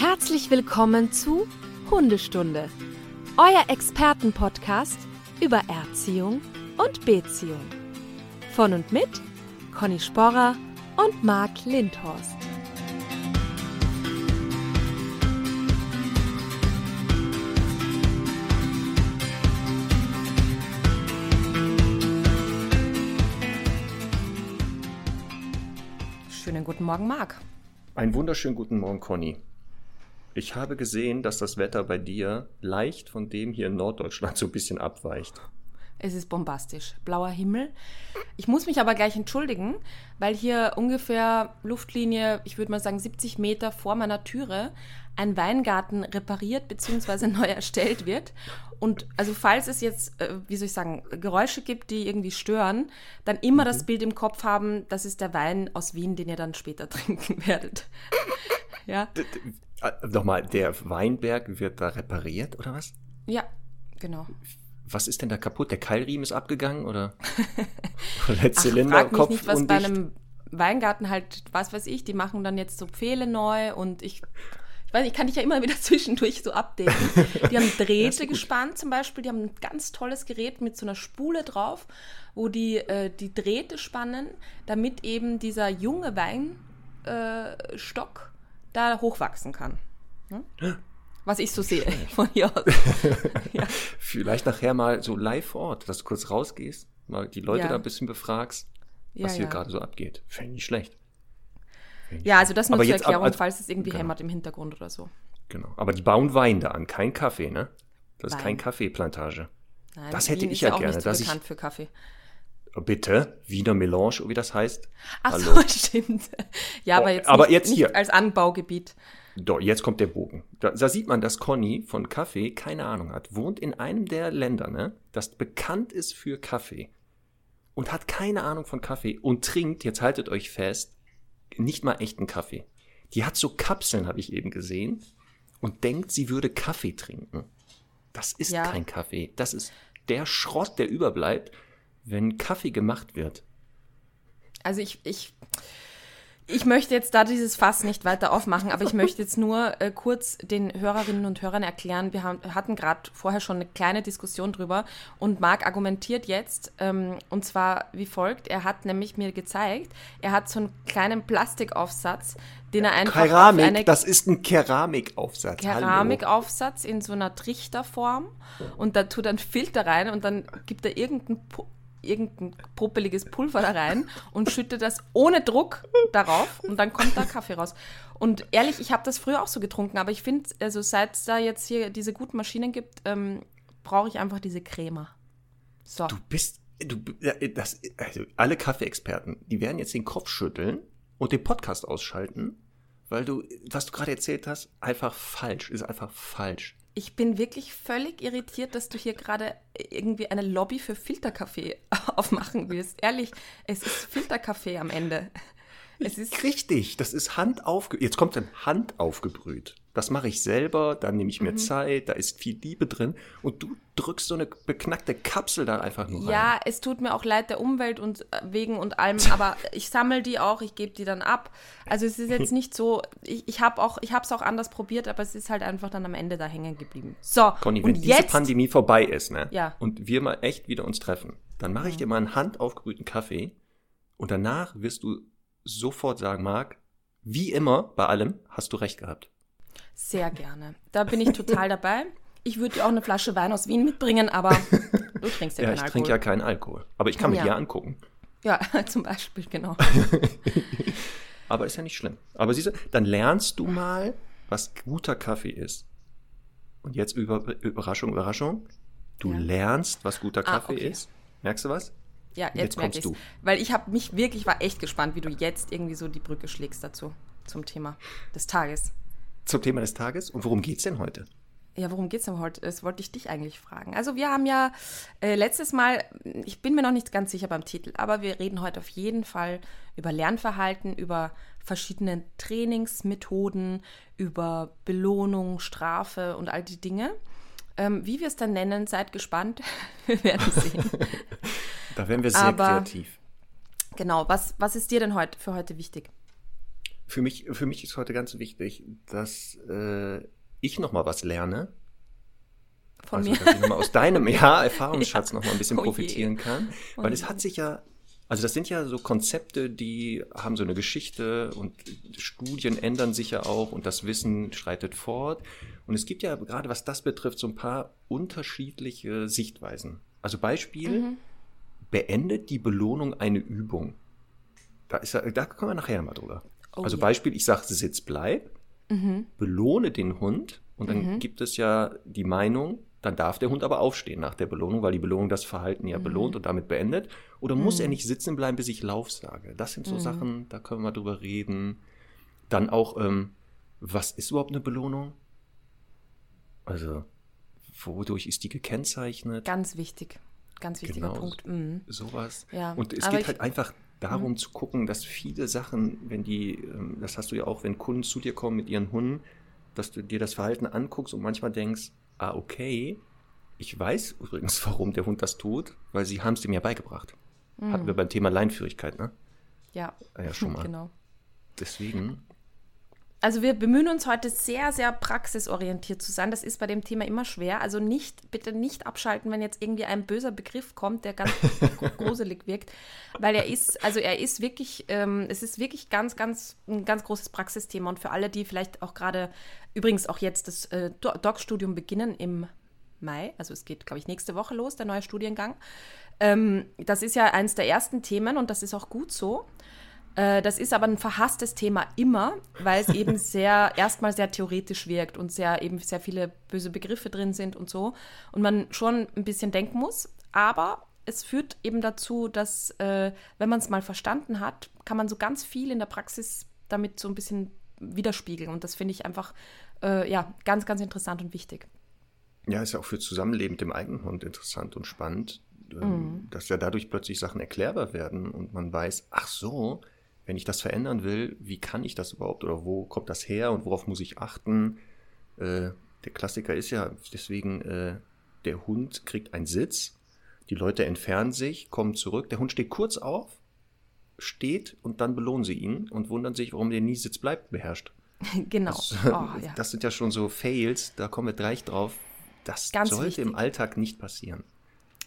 Herzlich willkommen zu Hundestunde, euer Expertenpodcast über Erziehung und Beziehung. Von und mit Conny Sporrer und Marc Lindhorst. Schönen guten Morgen, Marc. Einen wunderschönen guten Morgen, Conny. Ich habe gesehen, dass das Wetter bei dir leicht von dem hier in Norddeutschland so ein bisschen abweicht. Es ist bombastisch. Blauer Himmel. Ich muss mich aber gleich entschuldigen, weil hier ungefähr Luftlinie, ich würde mal sagen 70 Meter vor meiner Türe, ein Weingarten repariert bzw. neu erstellt wird. Und also falls es jetzt, äh, wie soll ich sagen, Geräusche gibt, die irgendwie stören, dann immer das Bild im Kopf haben, das ist der Wein aus Wien, den ihr dann später trinken werdet. ja. Äh, Nochmal, der Weinberg wird da repariert oder was? Ja, genau. Was ist denn da kaputt? Der Keilriemen ist abgegangen oder? oder der Ach, Zylinder, frag mich Kopf nicht, was undicht? bei einem Weingarten halt, was weiß ich, die machen dann jetzt so Pfähle neu und ich, ich weiß nicht, ich kann dich ja immer wieder zwischendurch so updaten. Die haben Drähte gespannt zum Beispiel, die haben ein ganz tolles Gerät mit so einer Spule drauf, wo die äh, die Drähte spannen, damit eben dieser junge Weinstock äh, da hochwachsen kann. Ne? Was ich so sehe von hier aus. ja. Vielleicht nachher mal so live vor Ort, dass du kurz rausgehst, mal die Leute Ja. da ein bisschen befragst, was hier gerade so abgeht. Fände ich nicht schlecht. Fänd ich ja, also das nur Aber zur ab- Erklärung, also- falls es irgendwie genau. hämmert im Hintergrund oder so. Genau. Aber die bauen Wein da an, kein Kaffee, ne? Das ist Wein. kein Kaffeeplantage. Nein, Das hätte Wien ich ist ja ja auch gerne, nicht so dass ich- bekannt für Kaffee. Bitte, Wiener Melange, wie das heißt. Ach Hallo. so, stimmt. Ja, Oh, aber jetzt, aber nicht, jetzt hier. als Anbaugebiet. Doch, jetzt kommt der Bogen. Da, da sieht man, dass Conny von Kaffee keine Ahnung hat. Wohnt in einem der Länder, ne, das bekannt ist für Kaffee. Und hat keine Ahnung von Kaffee und trinkt, jetzt haltet euch fest, nicht mal echten Kaffee. Die hat so Kapseln, habe ich eben gesehen, und denkt, sie würde Kaffee trinken. Das ist Ja. kein Kaffee. Das ist der Schrott, der überbleibt, wenn Kaffee gemacht wird. Also ich, ich, ich möchte jetzt da dieses Fass nicht weiter aufmachen, aber ich möchte jetzt nur äh, kurz den Hörerinnen und Hörern erklären, wir haben, hatten gerade vorher schon eine kleine Diskussion drüber und Marc argumentiert jetzt, ähm, und zwar wie folgt, er hat nämlich mir gezeigt, er hat so einen kleinen Plastikaufsatz, den er einfach Keramik, eine das ist ein Keramikaufsatz. Keramikaufsatz in so einer Trichterform und da tut er einen Filter rein und dann gibt er irgendein, Pu- irgendein puppeliges Pulver da rein und schüttet das ohne Druck darauf und dann kommt da Kaffee raus. Und ehrlich, ich habe das früher auch so getrunken, aber ich finde, also seit es da jetzt hier diese guten Maschinen gibt, ähm, brauche ich einfach diese Crema. So. Du bist, du, das, also alle Kaffeeexperten, die werden jetzt den Kopf schütteln und den Podcast ausschalten, weil du, was du gerade erzählt hast, einfach falsch, ist einfach falsch. Ich bin wirklich völlig irritiert, dass du hier gerade irgendwie eine Lobby für Filterkaffee aufmachen willst. Ehrlich, es ist Filterkaffee am Ende. Es ist Richtig, das ist Hand aufge, jetzt kommt dann Hand aufgebrüht. Das mache ich selber, da nehme ich mir Zeit, da ist viel Liebe drin und du drückst so eine beknackte Kapsel da einfach nur rein. ja, es tut mir auch leid der Umwelt und äh, wegen und allem, aber ich sammle die auch, ich gebe die dann ab. Also es ist jetzt nicht so, ich, ich habe auch, ich habe es auch anders probiert, aber es ist halt einfach dann am Ende da hängen geblieben. So, Conny, wenn und diese jetzt Pandemie vorbei ist, ne? Ja. Und wir mal echt wieder uns treffen, dann mache ich dir mal einen handaufgebrühten Kaffee und danach wirst du sofort sagen, Marc, wie immer bei allem hast du recht gehabt. Sehr gerne. Da bin ich total dabei. Ich würde dir auch eine Flasche Wein aus Wien mitbringen, aber du trinkst ja, Ja, keinen ich Alkohol. trinke ja keinen Alkohol. Aber ich kann mich Ja. ja angucken. Ja, zum Beispiel, genau. Aber ist ja nicht schlimm. Aber siehst du, dann lernst du mal, was guter Kaffee ist. Und jetzt über, Überraschung, Überraschung. Du Ja. lernst, was guter Ah, Kaffee okay. ist. Merkst du was? Ja, Jetzt jetzt, merke kommst ich du. Weil ich habe mich wirklich, war echt gespannt, wie du jetzt irgendwie so die Brücke schlägst dazu, zum Thema des Tages. Zum Thema des Tages. Und worum geht's denn heute? Ja, worum geht's denn heute? Das wollte ich dich eigentlich fragen. Also wir haben ja äh, letztes Mal, ich bin mir noch nicht ganz sicher beim Titel, aber wir reden heute auf jeden Fall über Lernverhalten, über verschiedene Trainingsmethoden, über Belohnung, Strafe und all die Dinge. Ähm, wie wir es dann nennen, seid gespannt. Wir werden sehen. Da werden wir sehr Aber- kreativ. genau, was, was ist dir denn heute für heute wichtig? Für mich, für mich ist heute ganz wichtig, dass äh, ich noch mal was lerne. Von also, mir. dass ich noch mal aus deinem ja, Erfahrungsschatz Ja. noch mal ein bisschen Oh je. profitieren kann. Oh Weil es je. hat sich ja, also das sind ja so Konzepte, die haben so eine Geschichte und Studien ändern sich ja auch und das Wissen schreitet fort. Und es gibt ja gerade, was das betrifft, so ein paar unterschiedliche Sichtweisen. Also Beispiel, Mhm. beendet die Belohnung eine Übung. Da, ist, da kommen wir nachher mal drüber. Oh also. Beispiel, ich sage Sitz, bleib, Mhm. belohne den Hund und dann gibt es ja die Meinung, dann darf der Hund aber aufstehen nach der Belohnung, weil die Belohnung das Verhalten Mhm. ja belohnt und damit beendet. Oder muss er nicht sitzen bleiben, bis ich Lauf sage? Das sind so Mhm. Sachen, da können wir drüber reden. Dann auch, ähm, was ist überhaupt eine Belohnung? Also, wodurch ist die gekennzeichnet? Ganz wichtig. Ganz wichtiger Genau. Punkt. Mhm. sowas. Ja, Und es aber geht Mhm. halt einfach darum zu gucken, dass viele Sachen, wenn die, ähm, das hast du ja auch, wenn Kunden zu dir kommen mit ihren Hunden, dass du dir das Verhalten anguckst und manchmal denkst, ah, okay, ich weiß übrigens, warum der Hund das tut, weil sie haben es dem ja beigebracht. Hatten wir beim Thema Leinführigkeit, ne? Ja, Ah Ja, schon mal. genau. Deswegen, Also wir bemühen uns heute sehr, sehr praxisorientiert zu sein. Das ist bei dem Thema immer schwer. Also nicht, bitte nicht abschalten, wenn jetzt irgendwie ein böser Begriff kommt, der ganz gruselig wirkt. Weil er ist, also er ist wirklich, ähm, es ist wirklich ganz, ganz, ein ganz großes Praxisthema. Und für alle, die vielleicht auch gerade, übrigens auch jetzt das äh, Do- Doc-Studium beginnen im Mai, also es geht, glaube ich, nächste Woche los, der neue Studiengang. Ähm, das ist ja eines der ersten Themen und das ist auch gut so. Äh, Das ist aber ein verhasstes Thema immer, weil es eben sehr, erstmal sehr theoretisch wirkt und sehr eben sehr viele böse Begriffe drin sind und so. Und man schon ein bisschen denken muss. Aber es führt eben dazu, dass, äh, wenn man es mal verstanden hat, kann man so ganz viel in der Praxis damit so ein bisschen widerspiegeln. Und das finde ich einfach, äh, ja, ganz, ganz interessant und wichtig. ja, ist ja auch für Zusammenleben mit dem eigenen Hund interessant und spannend, ähm, Mhm. dass ja dadurch plötzlich Sachen erklärbar werden und man weiß, ach so, wenn ich das verändern will, wie kann ich das überhaupt oder wo kommt das her und worauf muss ich achten? Äh, der Klassiker ist ja deswegen, äh, der Hund kriegt einen Sitz, die Leute entfernen sich, kommen zurück, der Hund steht kurz auf, steht und dann belohnen sie ihn und wundern sich, warum der nie Sitz bleibt beherrscht. genau. Das, Oh, ja. das sind ja schon so Fails, da kommen wir gleich drauf. Das Ganz sollte wichtig. im Alltag nicht passieren.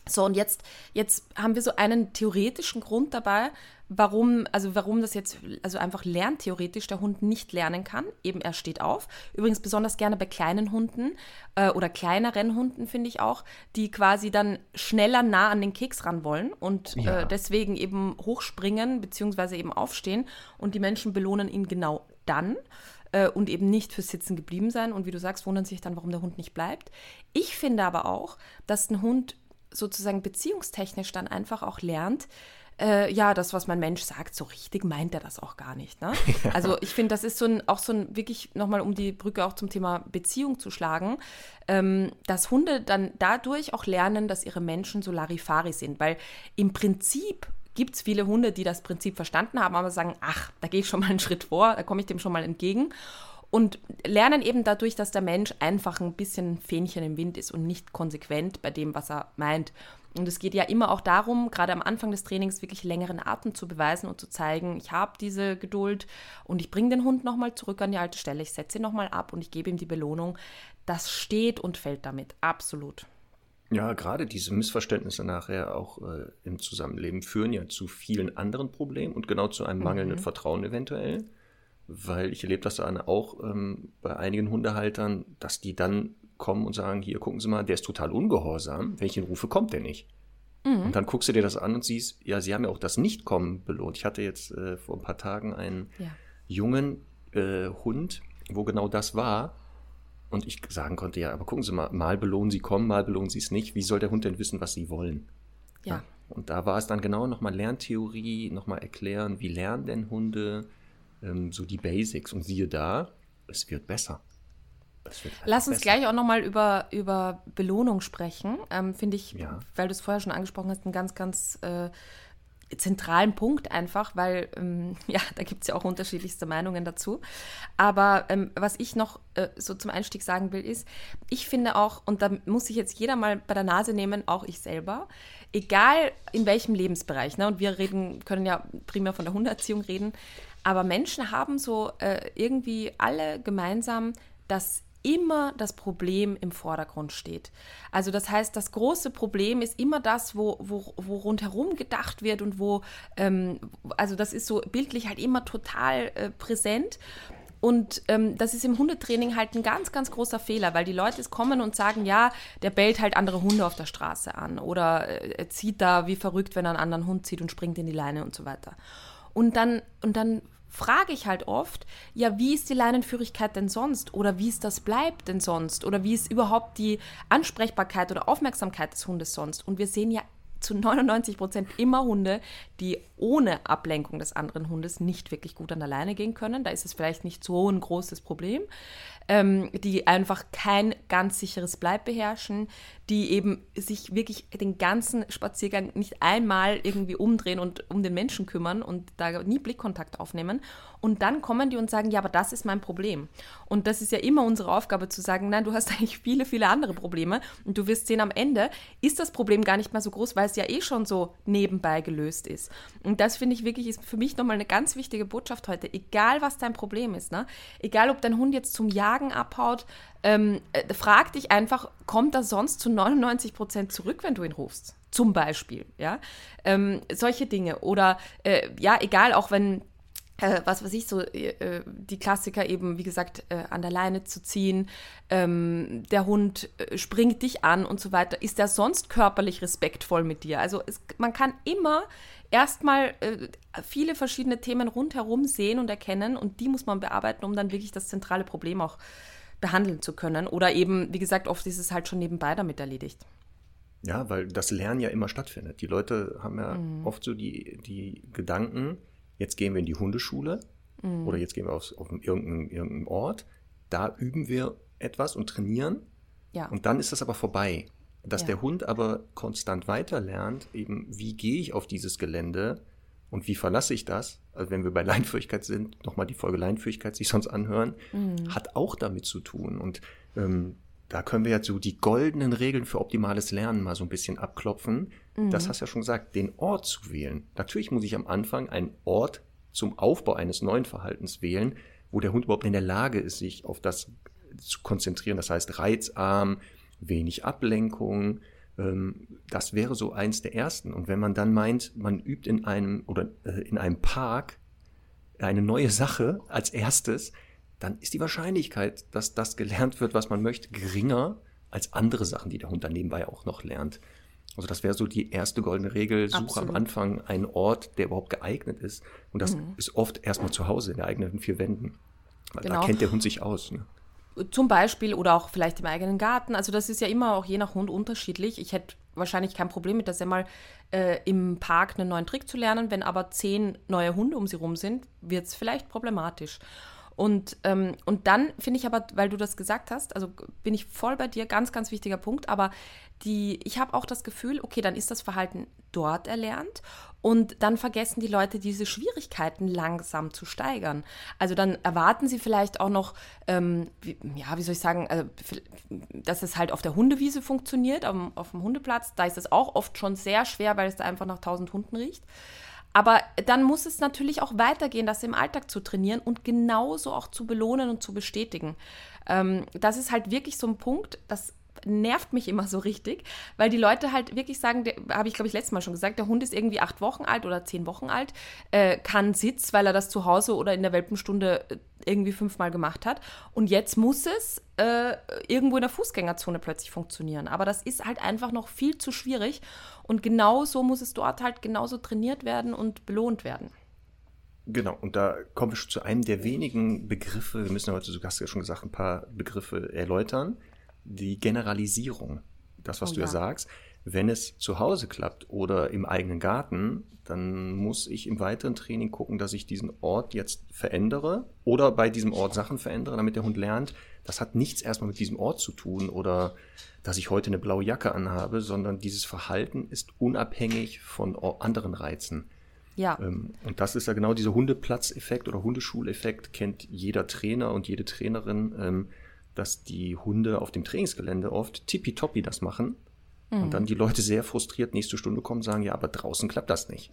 So, und jetzt, jetzt haben wir so einen theoretischen Grund dabei, warum, also warum das jetzt, also einfach lerntheoretisch der Hund nicht lernen kann. Eben er steht auf. Übrigens besonders gerne bei kleinen Hunden äh, oder kleineren Hunden, finde ich auch, die quasi dann schneller nah an den Keks ran wollen und Ja. äh, deswegen eben hochspringen beziehungsweise eben aufstehen und die Menschen belohnen ihn genau dann äh, und eben nicht fürs Sitzen geblieben sein. Und wie du sagst, wundern sich dann, warum der Hund nicht bleibt. Ich finde aber auch, dass ein Hund sozusagen beziehungstechnisch dann einfach auch lernt, äh, ja, das, was mein Mensch sagt, so richtig meint er das auch gar nicht. Ne? Also ich finde, das ist so ein, auch so ein, wirklich nochmal, um die Brücke auch zum Thema Beziehung zu schlagen, ähm, dass Hunde dann dadurch auch lernen, dass ihre Menschen so Larifari sind. Weil im Prinzip gibt es viele Hunde, die das Prinzip verstanden haben, aber sagen, ach, da gehe ich schon mal einen Schritt vor, da komme ich dem schon mal entgegen. Und lernen eben dadurch, dass der Mensch einfach ein bisschen Fähnchen im Wind ist und nicht konsequent bei dem, was er meint. Und es geht ja immer auch darum, gerade am Anfang des Trainings wirklich längeren Atem zu beweisen und zu zeigen, ich habe diese Geduld und ich bringe den Hund nochmal zurück an die alte Stelle, ich setze ihn nochmal ab und ich gebe ihm die Belohnung. Das steht und fällt damit, absolut. Ja, gerade diese Missverständnisse nachher auch äh, im Zusammenleben führen ja zu vielen anderen Problemen und genau zu einem mangelnden Vertrauen eventuell. Weil ich erlebe das dann auch ähm, bei einigen Hundehaltern, dass die dann kommen und sagen, hier gucken Sie mal, der ist total ungehorsam. Ihn rufe, kommt der nicht. Und dann guckst du dir das an und siehst, ja, sie haben ja auch das Nicht-Kommen belohnt. Ich hatte jetzt äh, vor ein paar Tagen einen Ja. jungen äh, Hund, wo genau das war. Und ich sagen konnte, ja, aber gucken Sie mal, mal belohnen Sie kommen, mal belohnen Sie es nicht. Wie soll der Hund denn wissen, was Sie wollen? Ja. Und da war es dann genau nochmal Lerntheorie, nochmal erklären, wie lernen denn Hunde, ähm, so die Basics. Und siehe da, es wird besser. Es wird einfach Lass uns besser. gleich auch nochmal über, über Belohnung sprechen. Ähm, Finde ich, Ja. weil du es vorher schon angesprochen hast, einen ganz, ganz äh, zentralen Punkt einfach, weil ähm, ja, da gibt es ja auch unterschiedlichste Meinungen dazu. Aber ähm, was ich noch äh, so zum Einstieg sagen will, ist, ich finde auch, und da muss sich jetzt jeder mal bei der Nase nehmen, auch ich selber, egal in welchem Lebensbereich, ne, und wir reden, können ja primär von der Hundeerziehung reden, Aber Menschen haben so äh, irgendwie alle gemeinsam, dass immer das Problem im Vordergrund steht. Also das heißt, das große Problem ist immer das, wo, wo, wo rundherum gedacht wird und wo, ähm, also das ist so bildlich halt immer total äh, präsent. Und ähm, das ist im Hundetraining halt ein ganz, ganz großer Fehler, weil die Leute kommen und sagen, ja, der bellt halt andere Hunde auf der Straße an oder äh, zieht da wie verrückt, wenn er einen anderen Hund zieht und springt in die Leine und so weiter. Und dann, und dann frage ich halt oft, ja, wie ist die Leinenführigkeit denn sonst? Oder wie ist das bleibt denn sonst? Oder wie ist überhaupt die Ansprechbarkeit oder Aufmerksamkeit des Hundes sonst? Und wir sehen ja zu 99 Prozent immer Hunde, die ohne Ablenkung des anderen Hundes nicht wirklich gut an der Leine gehen können. Da ist es vielleicht nicht so ein großes Problem. Ähm, die einfach kein ganz sicheres Bleib beherrschen, die eben sich wirklich den ganzen Spaziergang nicht einmal irgendwie umdrehen und um den Menschen kümmern und da nie Blickkontakt aufnehmen. Und dann kommen die und sagen, ja, aber das ist mein Problem. Und das ist ja immer unsere Aufgabe zu sagen, nein, du hast eigentlich viele, viele andere Probleme. Und du wirst sehen, am Ende ist das Problem gar nicht mehr so groß, weil es ja eh schon so nebenbei gelöst ist. Und das finde ich wirklich, ist für mich nochmal eine ganz wichtige Botschaft heute. Egal, was dein Problem ist, ne? egal, ob dein Hund jetzt zum Jagen abhaut, ähm, äh, frag dich einfach, kommt er sonst zu 99 Prozent zurück, wenn du ihn rufst? Zum Beispiel, ja. Ähm, solche Dinge. Oder äh, ja, egal, auch wenn äh, was weiß ich, so äh, die Klassiker eben, wie gesagt, äh, an der Leine zu ziehen, ähm, der Hund springt dich an und so weiter. Ist er sonst körperlich respektvoll mit dir? Also es, man kann immer erstmal äh, viele verschiedene Themen rundherum sehen und erkennen und die muss man bearbeiten, um dann wirklich das zentrale Problem auch behandeln zu können. Oder eben, wie gesagt, oft ist es halt schon nebenbei damit erledigt. Ja, weil das Lernen ja immer stattfindet. Die Leute haben ja mhm. oft so die, die Gedanken, jetzt gehen wir in die Hundeschule mhm. oder jetzt gehen wir auf, auf irgendeinen, irgendeinen Ort. Da üben wir etwas und trainieren. Ja. Und dann ist das aber vorbei. Dass ja. der Hund aber konstant weiter lernt, eben, wie gehe ich auf dieses Gelände und wie verlasse ich das? Also wenn wir bei Leinführigkeit sind, nochmal die Folge Leinführigkeit sich sonst anhören, mhm. hat auch damit zu tun. Und ähm, da können wir ja so die goldenen Regeln für optimales Lernen mal so ein bisschen abklopfen. Mhm. Das hast du ja schon gesagt, den Ort zu wählen. Natürlich muss ich am Anfang einen Ort zum Aufbau eines neuen Verhaltens wählen, wo der Hund überhaupt in der Lage ist, sich auf das zu konzentrieren. Das heißt, reizarm, wenig Ablenkung, ähm, das wäre so eins der ersten. Und wenn man dann meint, man übt in einem oder äh, in einem Park eine neue Sache als erstes, dann ist die Wahrscheinlichkeit, dass das gelernt wird, was man möchte, geringer als andere Sachen, die der Hund dann nebenbei auch noch lernt. Also das wäre so die erste goldene Regel, suche Absolut. am Anfang einen Ort, der überhaupt geeignet ist. Und das mhm. ist oft erstmal zu Hause in der eigenen vier Wänden. Weil genau. da kennt der Hund sich aus. Ne? Zum Beispiel oder auch vielleicht im eigenen Garten. Also das ist ja immer auch je nach Hund unterschiedlich. Ich hätte wahrscheinlich kein Problem mit, dass er mal äh, im Park einen neuen Trick zu lernen. Wenn aber zehn neue Hunde um sie rum sind, wird es vielleicht problematisch. Und, ähm, und dann finde ich aber, weil du das gesagt hast, also bin ich voll bei dir, ganz, ganz wichtiger Punkt, aber die, ich habe auch das Gefühl, okay, dann ist das Verhalten dort erlernt und dann vergessen die Leute diese Schwierigkeiten langsam zu steigern. Also dann erwarten sie vielleicht auch noch, ähm, wie, ja, wie soll ich sagen, also, dass es halt auf der Hundewiese funktioniert, auf, auf dem Hundeplatz. Da ist es auch oft schon sehr schwer, weil es da einfach nach tausend Hunden riecht. Aber dann muss es natürlich auch weitergehen, das im Alltag zu trainieren und genauso auch zu belohnen und zu bestätigen. Ähm, das ist halt wirklich so ein Punkt, das nervt mich immer so richtig, weil die Leute halt wirklich sagen, habe ich glaube ich letztes Mal schon gesagt, der Hund ist irgendwie acht Wochen alt oder zehn Wochen alt, äh, kann Sitz, weil er das zu Hause oder in der Welpenstunde äh, irgendwie fünfmal gemacht hat. Und jetzt muss es äh, irgendwo in der Fußgängerzone plötzlich funktionieren. Aber das ist halt einfach noch viel zu schwierig. Und genau so muss es dort halt genauso trainiert werden und belohnt werden. Genau, und da kommen wir schon zu einem der wenigen Begriffe, wir müssen heute, du hast ja schon gesagt, ein paar Begriffe erläutern die Generalisierung, das, was oh, du ja sagst. Wenn es zu Hause klappt oder im eigenen Garten, dann muss ich im weiteren Training gucken, dass ich diesen Ort jetzt verändere oder bei diesem Ort Sachen verändere, damit der Hund lernt. Das hat nichts erstmal mit diesem Ort zu tun oder dass ich heute eine blaue Jacke anhabe, sondern dieses Verhalten ist unabhängig von anderen Reizen. Ja. Ähm, und das ist ja genau dieser Hundeplatzeffekt oder Hundeschuleffekt, kennt jeder Trainer und jede Trainerin. Dass die Hunde auf dem Trainingsgelände oft tippitoppi das machen mhm. und dann die Leute sehr frustriert nächste Stunde kommen und sagen, ja, aber draußen klappt das nicht.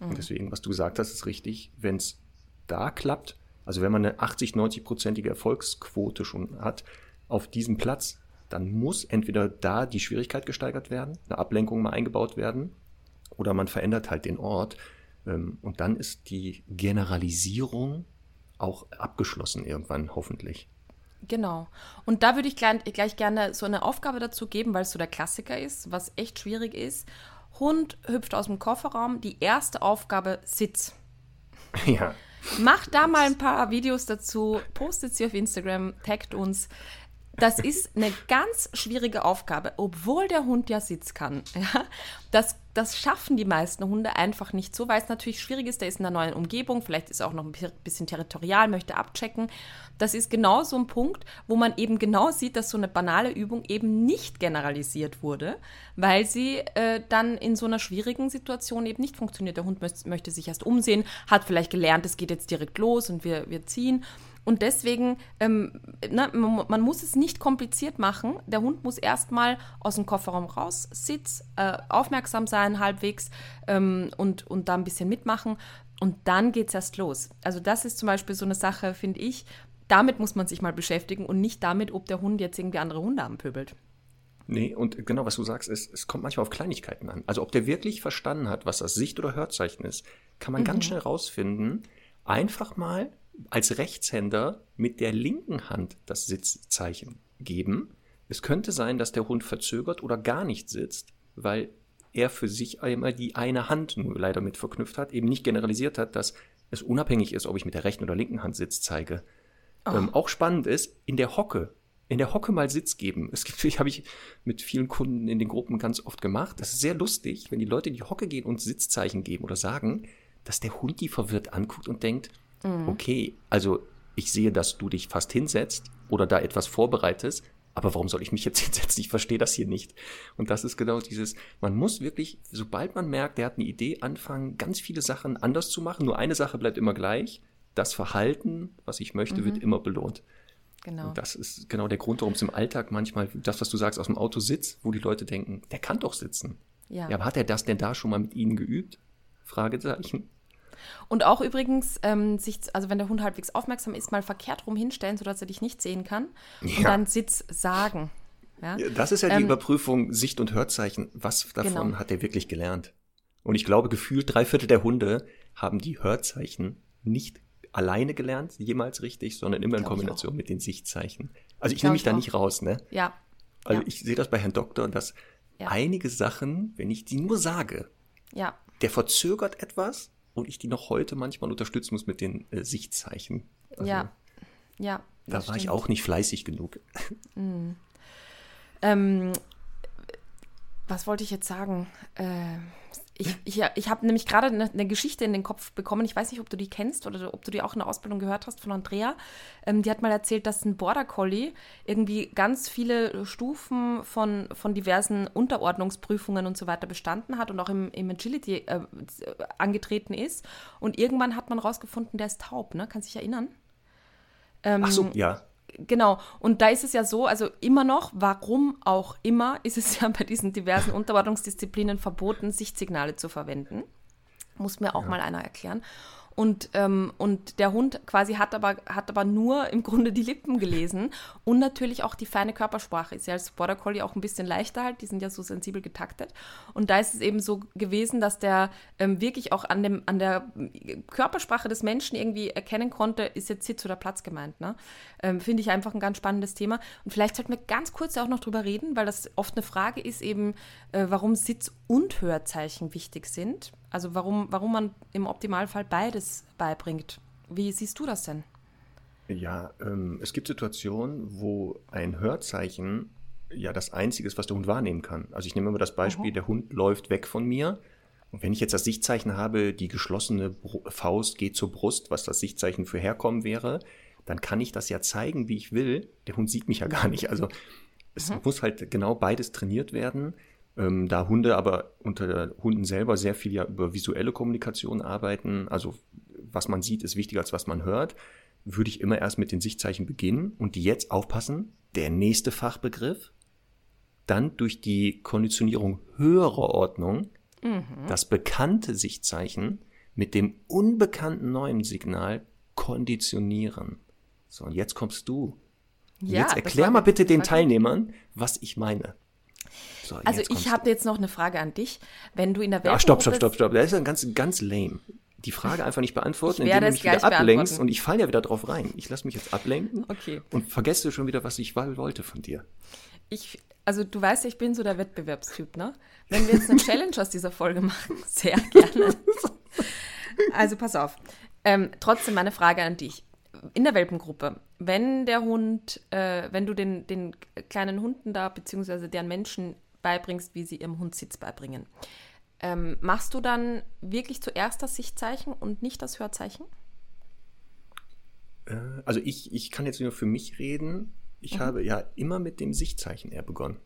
Mhm. Und deswegen, was du gesagt hast, ist richtig, wenn es da klappt, also wenn man eine 80, 90-prozentige Erfolgsquote schon hat auf diesem Platz, dann muss entweder da die Schwierigkeit gesteigert werden, eine Ablenkung mal eingebaut werden, oder man verändert halt den Ort. Ähm, und dann ist die Generalisierung auch abgeschlossen irgendwann, hoffentlich. Genau. Und da würde ich gleich, gleich gerne so eine Aufgabe dazu geben, weil es so der Klassiker ist, was echt schwierig ist. Hund hüpft aus dem Kofferraum, die erste Aufgabe Sitz. Ja. Macht da mal ein paar Videos dazu, postet sie auf Instagram, taggt uns. Das ist eine ganz schwierige Aufgabe, obwohl der Hund ja Sitz kann. Ja? Das, das schaffen die meisten Hunde einfach nicht so, weil es natürlich schwierig ist. Der ist in einer neuen Umgebung, vielleicht ist er auch noch ein bisschen territorial, möchte abchecken. Das ist genau so ein Punkt, wo man eben genau sieht, dass so eine banale Übung eben nicht generalisiert wurde, weil sie äh, dann in so einer schwierigen Situation eben nicht funktioniert. Der Hund möchte, sich erst umsehen, hat vielleicht gelernt, es geht jetzt direkt los und wir, wir ziehen. Und deswegen, ähm, ne, man, muss es nicht kompliziert machen. Der Hund muss erstmal aus dem Kofferraum raus, Sitz, äh, aufmerksam sein halbwegs ähm, und, und da ein bisschen mitmachen. Und dann geht es erst los. Also das ist zum Beispiel so eine Sache, finde ich, damit muss man sich mal beschäftigen und nicht damit, ob der Hund jetzt irgendwie andere Hunde anpöbelt. Nee, und genau was du sagst, es, es kommt manchmal auf Kleinigkeiten an. Also ob der wirklich verstanden hat, was das Sicht- oder Hörzeichen ist, kann man mhm. ganz schnell rausfinden. Einfach mal als Rechtshänder mit der linken Hand das Sitzzeichen geben. Es könnte sein, dass der Hund verzögert oder gar nicht sitzt, weil er für sich einmal die eine Hand nur leider mit verknüpft hat, eben nicht generalisiert hat, dass es unabhängig ist, ob ich mit der rechten oder linken Hand Sitz zeige. Oh. Ähm, auch spannend ist, in der Hocke, in der Hocke mal Sitz geben. Es gibt, habe ich mit vielen Kunden in den Gruppen ganz oft gemacht. Das ist sehr lustig, wenn die Leute in die Hocke gehen und Sitzzeichen geben oder sagen, dass der Hund die verwirrt anguckt und denkt, Mhm. Okay, also ich sehe, dass du dich fast hinsetzt oder da etwas vorbereitest, aber warum soll ich mich jetzt hinsetzen? Ich verstehe das hier nicht. Und das ist genau dieses, man muss wirklich, sobald man merkt, der hat eine Idee, anfangen, ganz viele Sachen anders zu machen. Nur eine Sache bleibt immer gleich. Das Verhalten, was ich möchte, mhm. wird immer belohnt. Genau. Und das ist genau der Grund, warum es im Alltag manchmal, das, was du sagst, aus dem Auto sitzt, wo die Leute denken, der kann doch sitzen. Ja. ja, aber hat er das denn da schon mal mit Ihnen geübt? Fragezeichen. Und auch übrigens, ähm, sich, also wenn der Hund halbwegs aufmerksam ist, mal verkehrt rum hinstellen, sodass er dich nicht sehen kann. Ja. Und dann Sitz sagen. Ja? Das ist ja die ähm, Überprüfung Sicht- und Hörzeichen. Was davon genau. hat er wirklich gelernt? Und ich glaube, gefühlt drei Viertel der Hunde haben die Hörzeichen nicht alleine gelernt, jemals richtig, sondern immer in Kombination mit den Sichtzeichen. Also ich nehme mich da auch. nicht raus, ne? Ja. Also ja. ich sehe das bei Herrn Doktor, dass ja. einige Sachen, wenn ich die nur sage, ja. der verzögert etwas, und ich die noch heute manchmal unterstützen muss mit den äh, Sichtzeichen. Also, ja, ja. Da war stimmt. ich auch nicht fleißig genug. Mhm. Ähm, was wollte ich jetzt sagen? Äh, ich, ich, ich habe nämlich gerade eine, eine, Geschichte in den Kopf bekommen. Ich weiß nicht, ob du die kennst oder ob du die auch in der Ausbildung gehört hast von Andrea. Ähm, die hat mal erzählt, dass ein Border Collie irgendwie ganz viele Stufen von, von diversen Unterordnungsprüfungen und so weiter bestanden hat und auch im, im Agility äh, angetreten ist. Und irgendwann hat man rausgefunden, der ist taub, ne? Kannst du dich erinnern? Ähm, Ach so, ja. Genau. Und da ist es ja so, also immer noch, warum auch immer, ist es ja bei diesen diversen Unterordnungsdisziplinen verboten, Sichtsignale zu verwenden. Muss mir auch ja. mal einer erklären. Und, ähm, und der Hund quasi hat aber, hat aber nur im Grunde die Lippen gelesen und natürlich auch die feine Körpersprache. Ist ja als Border Collie auch ein bisschen leichter halt, die sind ja so sensibel getaktet. Und da ist es eben so gewesen, dass der ähm, wirklich auch an, dem, an der Körpersprache des Menschen irgendwie erkennen konnte, ist jetzt Sitz oder Platz gemeint. Ne? Ähm, Finde ich einfach ein ganz spannendes Thema. Und vielleicht sollten wir ganz kurz auch noch drüber reden, weil das oft eine Frage ist eben, äh, warum Sitz- und Hörzeichen wichtig sind. Also warum, warum man im Optimalfall beides beibringt. Wie siehst du das denn? Ja, ähm, es gibt Situationen, wo ein Hörzeichen ja das Einzige ist, was der Hund wahrnehmen kann. Also ich nehme immer das Beispiel, mhm. der Hund läuft weg von mir. Und wenn ich jetzt das Sichtzeichen habe, die geschlossene Faust geht zur Brust, was das Sichtzeichen für herkommen wäre, dann kann ich das ja zeigen, wie ich will. Der Hund sieht mich ja gar nicht. Also es mhm. muss halt genau beides trainiert werden. Ähm, da Hunde aber unter Hunden selber sehr viel ja über visuelle Kommunikation arbeiten, also was man sieht, ist wichtiger als was man hört, würde ich immer erst mit den Sichtzeichen beginnen und die jetzt aufpassen, der nächste Fachbegriff, dann durch die Konditionierung höherer Ordnung mhm. das bekannte Sichtzeichen mit dem unbekannten neuen Signal konditionieren. So, und jetzt kommst du. Ja, jetzt erklär mal bitte den. Teilnehmern, was ich meine. So, Also ich habe jetzt noch eine Frage an dich. Wenn du in der du. Ja, stopp, stopp, stopp, stopp. Das ist ja ganz, ganz lame. Die Frage einfach nicht beantworten, indem du mich wieder ablenkst und ich falle ja wieder drauf rein. Ich lasse mich jetzt ablenken Okay. und vergesse schon wieder, was ich wollte von dir. Ich, also du weißt ja, ich bin so der Wettbewerbstyp, ne? Wenn wir jetzt eine Challenge aus dieser Folge machen, sehr gerne. Also pass auf. Ähm, trotzdem meine Frage an dich. In der Welpengruppe, wenn der Hund, äh, wenn du den, den kleinen Hunden da, beziehungsweise deren Menschen beibringst, wie sie ihrem Hund Sitz beibringen, ähm, machst du dann wirklich zuerst das Sichtzeichen und nicht das Hörzeichen? Äh, Also ich, ich kann jetzt nur für mich reden. Ich Mhm. habe ja immer mit dem Sichtzeichen eher begonnen.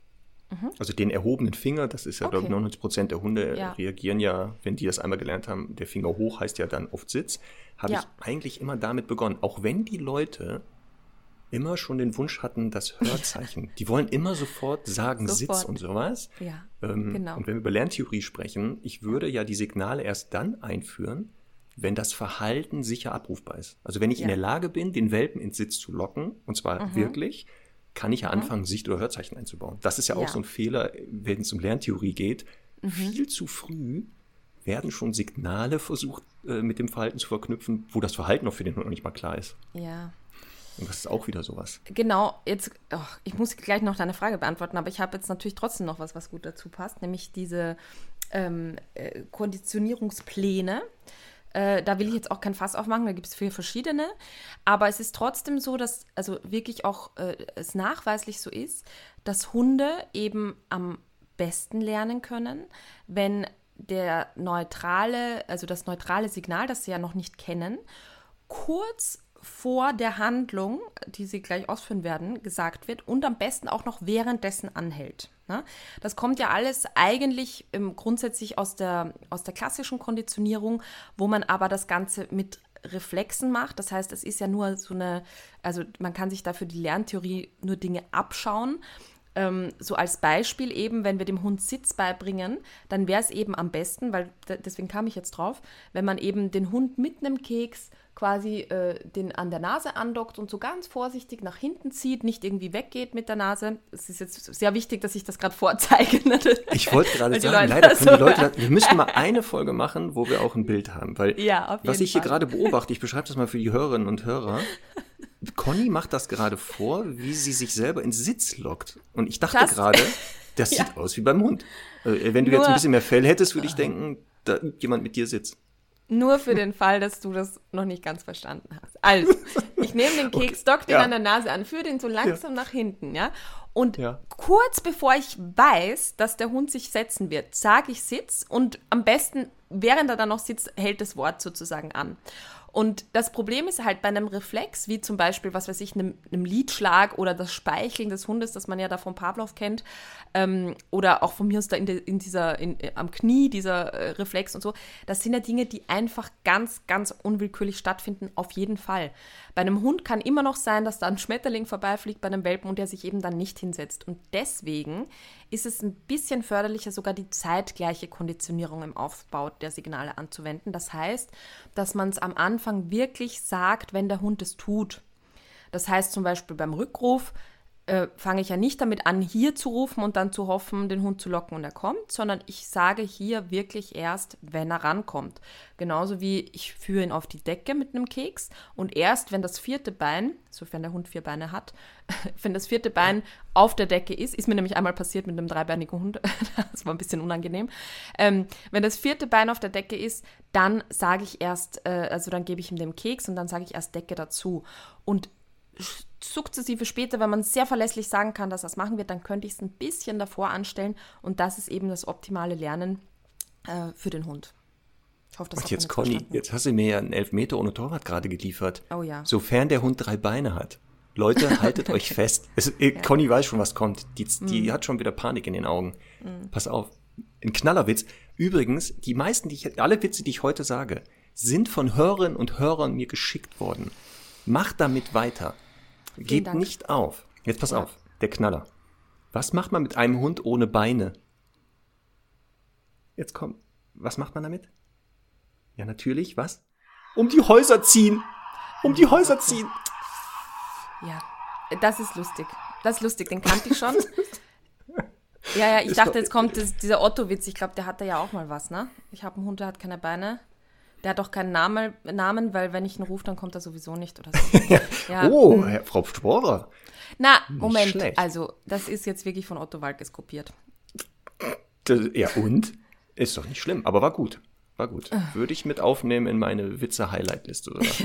Also den erhobenen Finger, das ist ja, glaube ich, Okay. 99 Prozent der Hunde Ja. reagieren ja, wenn die das einmal gelernt haben, der Finger hoch heißt ja dann oft Sitz, habe Ja. ich eigentlich immer damit begonnen. Auch wenn die Leute immer schon den Wunsch hatten, das Hörzeichen. Die wollen immer sofort sagen Sofort. Sitz und sowas. Ja, Ähm, genau. Und wenn wir über Lerntheorie sprechen, ich würde ja die Signale erst dann einführen, wenn das Verhalten sicher abrufbar ist. Also wenn ich in Ja. der Lage bin, den Welpen ins Sitz zu locken, und zwar wirklich, kann ich ja anfangen, Sicht- oder Hörzeichen einzubauen. Das ist ja auch Ja. so ein Fehler, wenn es um Lerntheorie geht. Viel zu früh werden schon Signale versucht, äh, mit dem Verhalten zu verknüpfen, wo das Verhalten noch für den Hund noch nicht mal klar ist. Ja. Und das ist auch wieder sowas. Genau, jetzt, ach, ich muss gleich noch deine Frage beantworten, aber ich habe jetzt natürlich trotzdem noch was, was gut dazu passt, nämlich diese ähm, äh, Konditionierungspläne. Äh, da will ich jetzt auch kein Fass aufmachen, da gibt es vier verschiedene. Aber es ist trotzdem so, dass also wirklich auch äh, es nachweislich so ist, dass Hunde eben am besten lernen können, wenn der neutrale, also das neutrale Signal, das sie ja noch nicht kennen, kurz vor der Handlung, die sie gleich ausführen werden, gesagt wird und am besten auch noch währenddessen anhält. Ne? Das kommt ja alles eigentlich ähm, grundsätzlich aus der, aus der klassischen Konditionierung, wo man aber das Ganze mit Reflexen macht. Das heißt, es ist ja nur so eine, also man kann sich dafür die Lerntheorie nur Dinge abschauen. Ähm, so als Beispiel eben, wenn wir dem Hund Sitz beibringen, dann wäre es eben am besten, weil deswegen kam ich jetzt drauf, wenn man eben den Hund mit einem Keks quasi äh, den an der Nase andockt und so ganz vorsichtig nach hinten zieht, nicht irgendwie weggeht mit der Nase. Es ist jetzt sehr wichtig, dass ich das gerade vorzeige. ne? Ich wollte gerade die sagen, Leute leider können die so Leute, hören. das, wir müssten mal eine Folge machen, wo wir auch ein Bild haben, weil Ja, was ich hier gerade beobachte, ich beschreibe das mal für die Hörerinnen und Hörer. Conny macht das gerade vor, wie sie sich selber ins Sitz lockt. Und ich dachte gerade, das Ja. sieht aus wie beim Hund. Äh, Wenn du jetzt Nur- ein bisschen mehr Fell hättest, würde ich denken, da übt jemand mit dir Sitz. Nur für den Fall, dass du das noch nicht ganz verstanden hast. Also, ich nehme den Keks, dock den Ja. an der Nase an, führe den so langsam nach hinten, ja. Und Ja. kurz bevor ich weiß, dass der Hund sich setzen wird, sage ich Sitz und am besten, während er dann noch sitzt, hält das Wort sozusagen an. Und das Problem ist halt bei einem Reflex, wie zum Beispiel, was weiß ich, einem, einem Lidschlag oder das Speicheln des Hundes, das man ja da von Pavlov kennt, ähm, oder auch von mir aus da in, der, in dieser, in, äh, am Knie, dieser äh, Reflex und so, das sind ja Dinge, die einfach ganz, ganz unwillkürlich stattfinden, auf jeden Fall. Bei einem Hund kann immer noch sein, dass da ein Schmetterling vorbeifliegt bei einem Welpen und der sich eben dann nicht hinsetzt. Und deswegen ist es ein bisschen förderlicher, sogar die zeitgleiche Konditionierung im Aufbau der Signale anzuwenden. Das heißt, dass man es am Anfang wirklich sagt, wenn der Hund es tut. Das heißt zum Beispiel beim Rückruf äh, fange ich ja nicht damit an, hier zu rufen und dann zu hoffen, den Hund zu locken und er kommt, sondern ich sage hier wirklich erst, wenn er rankommt. Genauso wie ich führe ihn auf die Decke mit einem Keks und erst, wenn das vierte Bein, sofern der Hund vier Beine hat, wenn das vierte Bein auf der Decke ist, ist mir nämlich einmal passiert mit einem dreibeinigen Hund, das war ein bisschen unangenehm. Ähm, wenn das vierte Bein auf der Decke ist, dann sage ich erst, äh, also dann gebe ich ihm den Keks und dann sage ich erst Decke dazu. Und sukzessive später, wenn man sehr verlässlich sagen kann, dass das machen wird, dann könnte ich es ein bisschen davor anstellen und das ist eben das optimale Lernen äh, für den Hund. Ich hoffe, das Und jetzt, Conny, verstanden. jetzt hast du mir ja einen Elfmeter ohne Torwart gerade geliefert. Oh ja. Sofern der Hund drei Beine hat. Leute, haltet euch fest. Es, äh, Conny weiß schon, was kommt. Die, die Mhm. hat schon wieder Panik in den Augen. Pass auf. Ein Knallerwitz. Übrigens, die meisten, die ich, alle Witze, die ich heute sage, sind von Hörerinnen und Hörern mir geschickt worden. Macht damit weiter. Geht nicht auf. Jetzt pass Ja. auf. Der Knaller. Was macht man mit einem Hund ohne Beine? Jetzt komm. Was macht man damit? Ja, natürlich. Was? Um die Häuser ziehen. um die Häuser ziehen. Ja, das ist lustig. Das ist lustig, den kannte ich schon. Ja, ja, ich dachte, jetzt kommt das, dieser Otto-Witz. Ich glaube, der hatte ja auch mal was, ne? Ich habe einen Hund, der hat keine Beine. Der hat auch keinen Namen, Namen, weil wenn ich ihn rufe, dann kommt er sowieso nicht oder so. ja. Oh, Herr, Frau Sporer. Na, Moment. schlecht. Also, das ist jetzt wirklich von Otto Walkes kopiert. Das- Ja, und? Ist doch nicht schlimm, aber war gut. War gut. Würde ich mit aufnehmen in meine Witze-Highlight-Liste. Oder?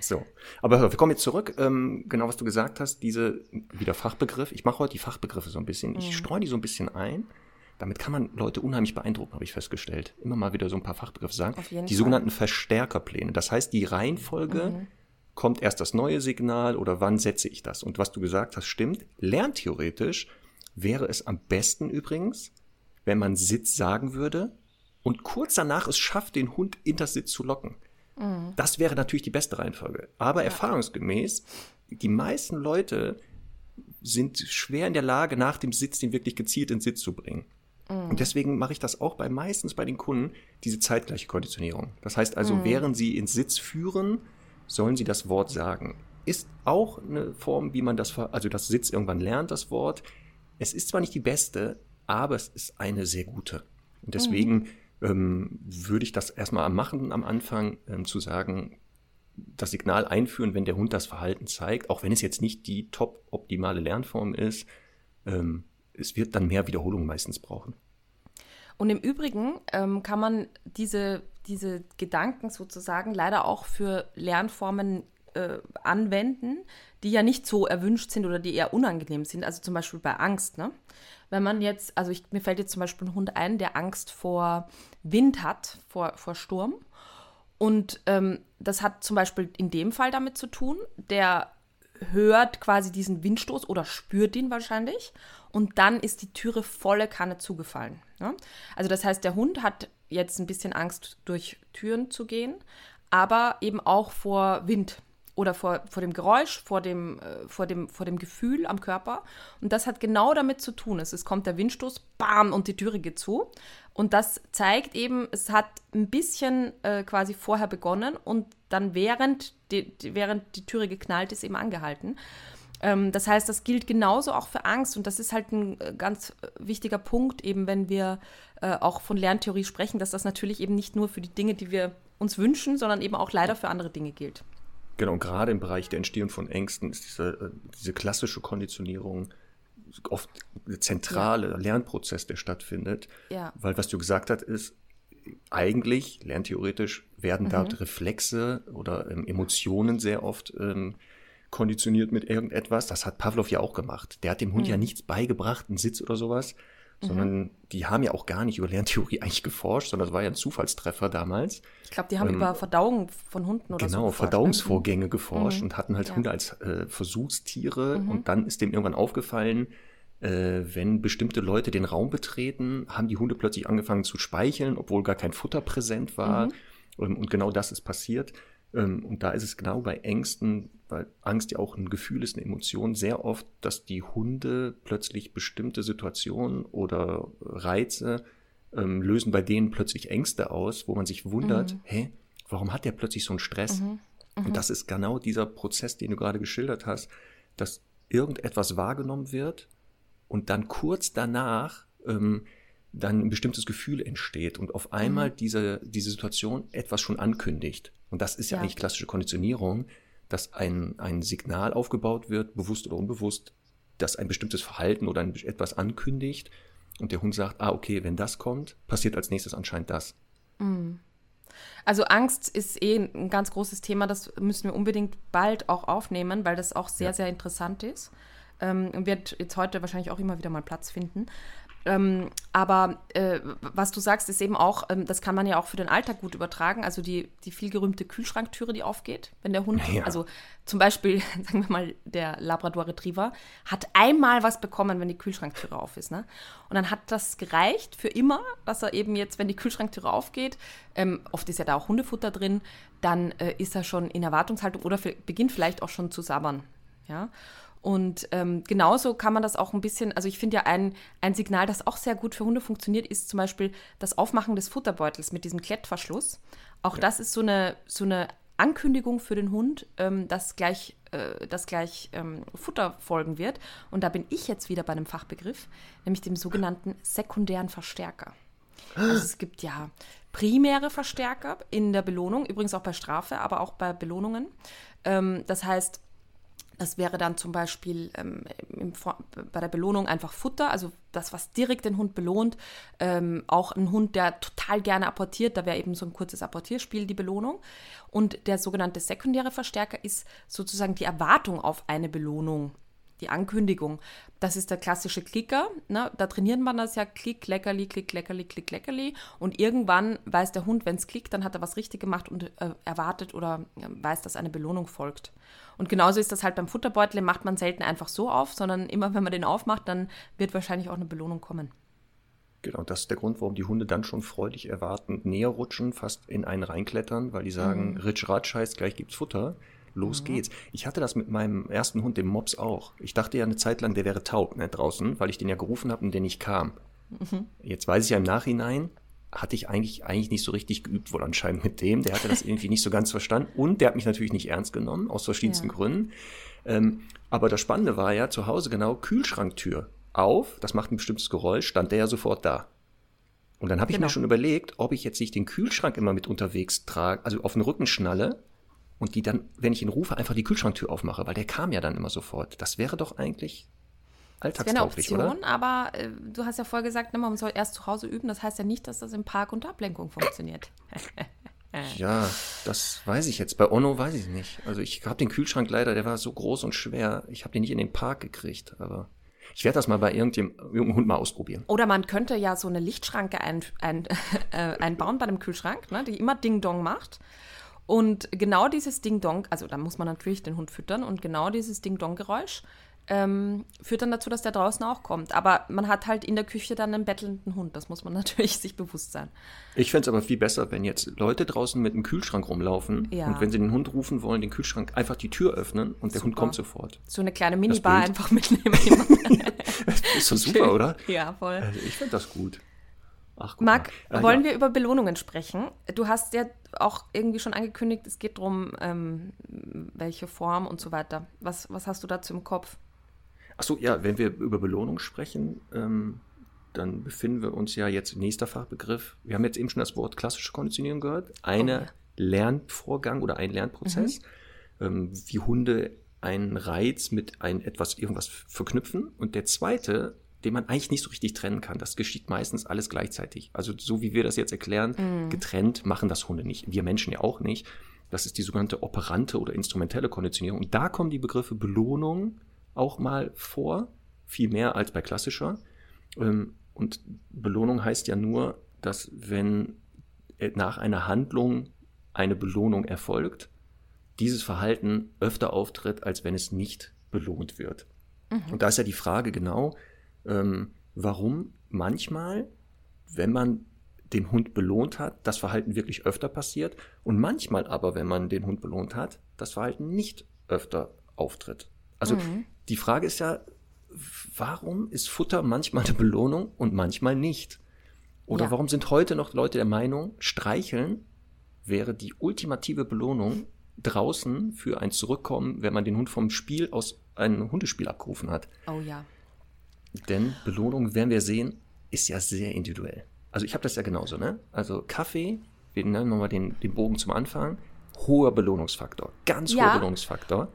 So. Aber hör, wir kommen jetzt zurück. Ähm, genau, was du gesagt hast, diese, wieder Fachbegriff. Ich mache heute die Fachbegriffe so ein bisschen. Ich streue die so ein bisschen ein. Damit kann man Leute unheimlich beeindrucken, habe ich festgestellt. Immer mal wieder so ein paar Fachbegriffe sagen. Auf jeden die Fall. sogenannten Verstärkerpläne. Das heißt, die Reihenfolge kommt erst das neue Signal oder wann setze ich das? Und was du gesagt hast, stimmt. Lerntheoretisch wäre es am besten übrigens, wenn man Sitz sagen würde und kurz danach es schafft, den Hund in das Sitz zu locken. Das wäre natürlich die beste Reihenfolge. Aber erfahrungsgemäß, die meisten Leute sind schwer in der Lage, nach dem Sitz den wirklich gezielt in Sitz zu bringen. Und deswegen mache ich das auch bei meistens bei den Kunden, diese zeitgleiche Konditionierung. Das heißt also, während sie in Sitz führen, sollen sie das Wort sagen. Ist auch eine Form, wie man das, also das Sitz irgendwann lernt, das Wort. Es ist zwar nicht die beste, aber es ist eine sehr gute. Und deswegen ähm, würde ich das erstmal am machen am Anfang, ähm, zu sagen, das Signal einführen, wenn der Hund das Verhalten zeigt, auch wenn es jetzt nicht die top optimale Lernform ist. Ähm, es wird dann mehr Wiederholung meistens brauchen. Und im Übrigen ähm, kann man diese, diese Gedanken sozusagen leider auch für Lernformen äh, anwenden, die ja nicht so erwünscht sind oder die eher unangenehm sind. Also zum Beispiel bei Angst. Ne? Wenn man jetzt, also ich, mir fällt jetzt zum Beispiel ein Hund ein, der Angst vor Wind hat, vor, vor Sturm. Und ähm, das hat zum Beispiel in dem Fall damit zu tun, der hört quasi diesen Windstoß oder spürt ihn wahrscheinlich und dann ist die Türe volle Kanne zugefallen. Ne? Also das heißt, der Hund hat jetzt ein bisschen Angst, durch Türen zu gehen, aber eben auch vor Wind oder vor, vor dem Geräusch, vor dem, äh, vor, dem, vor dem Gefühl am Körper. Und das hat genau damit zu tun. Es, es kommt der Windstoß, bam, und die Türe geht zu. Und das zeigt eben, es hat ein bisschen äh, quasi vorher begonnen und dann während die, die, während die Türe geknallt ist, eben angehalten. Ähm, das heißt, das gilt genauso auch für Angst und das ist halt ein äh, ganz äh, wichtiger Punkt, eben wenn wir äh, auch von Lerntheorie sprechen, dass das natürlich eben nicht nur für die Dinge, die wir uns wünschen, sondern eben auch leider für andere Dinge gilt. Genau, und gerade im Bereich der Entstehung von Ängsten ist diese, äh, diese klassische Konditionierung oft der zentrale Lernprozess, der stattfindet. Ja. Weil was du gesagt hast, ist, eigentlich, lerntheoretisch, werden Mhm. dort Reflexe oder ähm, Emotionen sehr oft ähm, konditioniert mit irgendetwas. Das hat Pavlov ja auch gemacht. Der hat dem Hund Mhm. ja nichts beigebracht, einen Sitz oder sowas, sondern die haben ja auch gar nicht über Lerntheorie eigentlich geforscht, sondern das war ja ein Zufallstreffer damals. Ich glaube, die haben über Verdauung von Hunden oder so Genau, geforscht, ne? Verdauungsvorgänge geforscht Mhm. und hatten halt Ja. Mhm. Hunde als äh, Versuchstiere und dann ist dem irgendwann aufgefallen, äh, wenn bestimmte Leute den Raum betreten, haben die Hunde plötzlich angefangen zu speicheln, obwohl gar kein Futter präsent war. Mhm. Ähm, und genau das ist passiert. Ähm, und da ist es genau bei Ängsten, weil Angst ja auch ein Gefühl ist, eine Emotion, sehr oft, dass die Hunde plötzlich bestimmte Situationen oder Reize ähm, lösen bei denen plötzlich Ängste aus, wo man sich wundert, Mhm. hä, warum hat der plötzlich so einen Stress? Und das ist genau dieser Prozess, den du gerade geschildert hast, dass irgendetwas wahrgenommen wird und dann kurz danach ähm, dann ein bestimmtes Gefühl entsteht und auf einmal diese, diese Situation etwas schon ankündigt. Und das ist ja, Ja. eigentlich klassische Konditionierung, dass ein, ein Signal aufgebaut wird, bewusst oder unbewusst, das ein bestimmtes Verhalten oder ein, etwas ankündigt und der Hund sagt, ah, okay, wenn das kommt, passiert als nächstes anscheinend das. Also Angst ist eh ein ganz großes Thema, das müssen wir unbedingt bald auch aufnehmen, weil das auch sehr, Ja. sehr interessant ist. Ähm, und wird jetzt heute wahrscheinlich auch immer wieder mal Platz finden. Ähm, aber äh, was du sagst, ist eben auch, ähm, das kann man ja auch für den Alltag gut übertragen. Also die, die viel gerühmte Kühlschranktüre, die aufgeht, wenn der Hund, Ja. also zum Beispiel, sagen wir mal, der Labrador Retriever hat einmal was bekommen, wenn die Kühlschranktüre auf ist. Ne? Und dann hat das gereicht für immer, dass er eben jetzt, wenn die Kühlschranktüre aufgeht, ähm, oft ist ja da auch Hundefutter drin, dann äh, ist er schon in Erwartungshaltung oder beginnt vielleicht auch schon zu sabbern. Ja. Und ähm, genauso kann man das auch ein bisschen, also ich finde ja ein, ein Signal, das auch sehr gut für Hunde funktioniert, ist zum Beispiel das Aufmachen des Futterbeutels mit diesem Klettverschluss. Auch das ist so eine, so eine Ankündigung für den Hund, ähm, dass gleich, äh, dass gleich ähm, Futter folgen wird. Und da bin ich jetzt wieder bei einem Fachbegriff, nämlich dem sogenannten sekundären Verstärker. Also es gibt ja primäre Verstärker in der Belohnung, übrigens auch bei Strafe, aber auch bei Belohnungen. Ähm, das heißt, das wäre dann zum Beispiel ähm, im, bei der Belohnung einfach Futter, also das, was direkt den Hund belohnt. Ähm, auch ein Hund, der total gerne apportiert, da wäre eben so ein kurzes Apportierspiel die Belohnung. Und der sogenannte sekundäre Verstärker ist sozusagen die Erwartung auf eine Belohnung die Ankündigung. Das ist der klassische Klicker. Ne? Da trainiert man das ja, klick, leckerli, klick, leckerli, klick, leckerli. Und irgendwann weiß der Hund, wenn es klickt, dann hat er was richtig gemacht und äh, erwartet oder äh, weiß, dass eine Belohnung folgt. Und genauso ist das halt beim Futterbeutel, macht man selten einfach so auf, sondern immer, wenn man den aufmacht, dann wird wahrscheinlich auch eine Belohnung kommen. Genau, das ist der Grund, warum die Hunde dann schon freudig erwartend näher rutschen, fast in einen reinklettern, weil die sagen, mhm. Ritsch Ratsch heißt, gleich gibt's Futter los mhm. geht's. Ich hatte das mit meinem ersten Hund, dem Mops, auch. Ich dachte ja eine Zeit lang, der wäre taub ne, draußen, weil ich den ja gerufen habe und der nicht kam. Mhm. Jetzt weiß ich ja im Nachhinein, hatte ich eigentlich, eigentlich nicht so richtig geübt, wohl anscheinend mit dem. Der hatte das irgendwie nicht so ganz verstanden und der hat mich natürlich nicht ernst genommen, aus verschiedensten ja. Gründen. Ähm, aber das Spannende war ja zu Hause genau Kühlschranktür auf, das macht ein bestimmtes Geräusch, stand der ja sofort da. Und dann habe ich genau. mir schon überlegt, ob ich jetzt nicht den Kühlschrank immer mit unterwegs trage, also auf den Rücken schnalle und die dann, wenn ich ihn rufe, einfach die Kühlschranktür aufmache, weil der kam ja dann immer sofort. Das wäre doch eigentlich alltagstauglich, das eine Option, oder? aber äh, du hast ja vorher gesagt, ne, man soll erst zu Hause üben. Das heißt ja nicht, dass das im Park unter Ablenkung funktioniert. ja, das weiß ich jetzt. Bei Ono weiß ich nicht. Also ich habe den Kühlschrank leider, der war so groß und schwer. Ich habe den nicht in den Park gekriegt, aber ich werde das mal bei irgendeinem Hund mal ausprobieren. Oder man könnte ja so eine Lichtschranke ein, ein, äh, einbauen bei dem Kühlschrank, ne, die immer Ding-Dong macht. Und genau dieses Ding-Dong, also da muss man natürlich den Hund füttern und genau dieses Ding-Dong-Geräusch ähm, führt dann dazu, dass der draußen auch kommt. Aber man hat halt in der Küche dann einen bettelnden Hund. Das muss man natürlich sich bewusst sein. Ich fände es aber viel besser, wenn jetzt Leute draußen mit einem Kühlschrank rumlaufen ja. und wenn sie den Hund rufen wollen, den Kühlschrank einfach die Tür öffnen und der Hund kommt sofort. So eine kleine Minibar einfach mitnehmen. das ist doch super, oder? Ja, voll. Also ich finde das gut. Ach, Marc, ah, wollen ja. wir über Belohnungen sprechen? Du hast ja auch irgendwie schon angekündigt, es geht darum, ähm, welche Form und so weiter. Was, was hast du dazu im Kopf? Achso, ja, wenn wir über Belohnung sprechen, ähm, dann befinden wir uns ja jetzt nächster Fachbegriff. Wir haben jetzt eben schon das Wort klassische Konditionierung gehört. Eine okay. Lernvorgang oder ein Lernprozess, mhm. ähm, wie Hunde einen Reiz mit ein etwas irgendwas verknüpfen. Und der zweite den man eigentlich nicht so richtig trennen kann. Das geschieht meistens alles gleichzeitig. Also so wie wir das jetzt erklären, mm. getrennt machen das Hunde nicht. Wir Menschen ja auch nicht. Das ist die sogenannte operante oder instrumentelle Konditionierung. Und da kommen die Begriffe Belohnung auch mal vor, viel mehr als bei klassischer. Ähm, und Belohnung heißt ja nur, dass wenn nach einer Handlung eine Belohnung erfolgt, dieses Verhalten öfter auftritt, als wenn es nicht belohnt wird. Mhm. Und da ist ja die Frage genau, ähm, warum manchmal, wenn man den Hund belohnt hat, das Verhalten wirklich öfter passiert und manchmal aber, wenn man den Hund belohnt hat, das Verhalten nicht öfter auftritt. Also mhm. die Frage ist ja, warum ist Futter manchmal eine Belohnung und manchmal nicht? Oder ja. warum sind heute noch Leute der Meinung, streicheln wäre die ultimative Belohnung draußen für ein Zurückkommen, wenn man den Hund vom Spiel aus einem Hundespiel abgerufen hat? Oh ja. Denn Belohnung, werden wir sehen, ist ja sehr individuell. Also ich habe das ja genauso, ne? Also Kaffee, wir nennen nochmal den, den Bogen zum Anfang, hoher Belohnungsfaktor, ganz ja. hoher Belohnungsfaktor.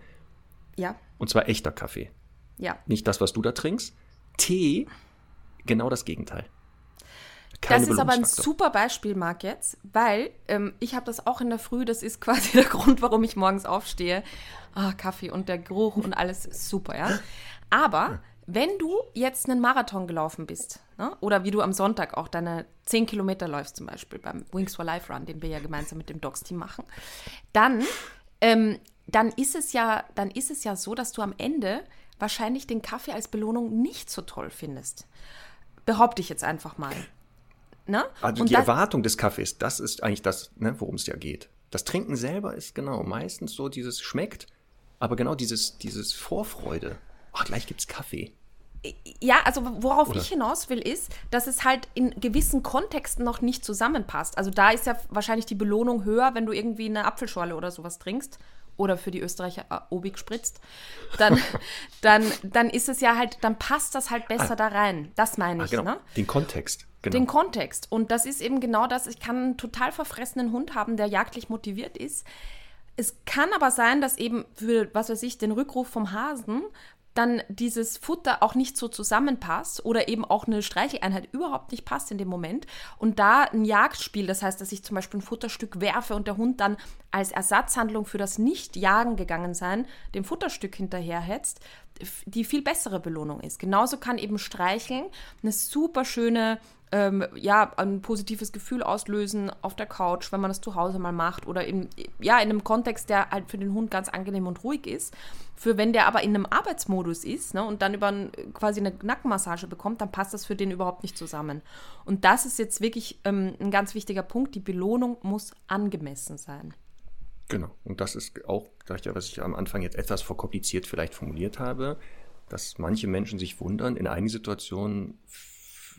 Ja. Und zwar echter Kaffee. Ja. Nicht das, was du da trinkst. Tee, genau das Gegenteil. Keine das ist aber ein super Beispiel, Marc, jetzt, weil ähm, ich habe das auch in der Früh, das ist quasi der Grund, warum ich morgens aufstehe. Ah, Kaffee und der Geruch und alles super, ja. Aber wenn du jetzt einen Marathon gelaufen bist, ne? oder wie du am Sonntag auch deine 10 Kilometer läufst, zum Beispiel beim Wings for Life Run, den wir ja gemeinsam mit dem Dogs-Team machen, dann, ähm, dann, ist es ja, dann ist es ja so, dass du am Ende wahrscheinlich den Kaffee als Belohnung nicht so toll findest. Behaupte ich jetzt einfach mal. Ne? Also Und die Erwartung des Kaffees, das ist eigentlich das, ne, worum es ja geht. Das Trinken selber ist genau meistens so dieses schmeckt, aber genau dieses, dieses Vorfreude ach, gleich gibt's Kaffee. Ja, also worauf Oder? ich hinaus will, ist, dass es halt in gewissen Kontexten noch nicht zusammenpasst. Also da ist ja wahrscheinlich die Belohnung höher, wenn du irgendwie eine Apfelschorle oder sowas trinkst oder für die Österreicher äh, Obig spritzt, dann, dann, dann ist es ja halt, dann passt das halt besser da rein. Das meine Ah, ich, genau, ne? den Kontext. Genau. Den Kontext. Und das ist eben genau das. Ich kann einen total verfressenen Hund haben, der jagdlich motiviert ist. Es kann aber sein, dass eben für, was weiß ich, den Rückruf vom Hasen dann dieses Futter auch nicht so zusammenpasst oder eben auch eine Streicheleinheit überhaupt nicht passt in dem Moment. Und da ein Jagdspiel, das heißt, dass ich zum Beispiel ein Futterstück werfe und der Hund dann als Ersatzhandlung für das Nicht-Jagen gegangen sein dem Futterstück hinterherhetzt, die viel bessere Belohnung ist. Genauso kann eben Streicheln eine super schöne ähm, ja, ein positives Gefühl auslösen auf der Couch, wenn man das zu Hause mal macht oder in, ja, in einem Kontext, der halt für den Hund ganz angenehm und ruhig ist. Für wenn der aber in einem Arbeitsmodus ist ne, und dann über ein, quasi eine Nackenmassage bekommt, dann passt das für den überhaupt nicht zusammen. Und das ist jetzt wirklich ähm, ein ganz wichtiger Punkt. Die Belohnung muss angemessen sein. Genau. Und das ist auch, was ich am Anfang jetzt etwas verkompliziert vielleicht formuliert habe, dass manche Menschen sich wundern, in einigen Situationen,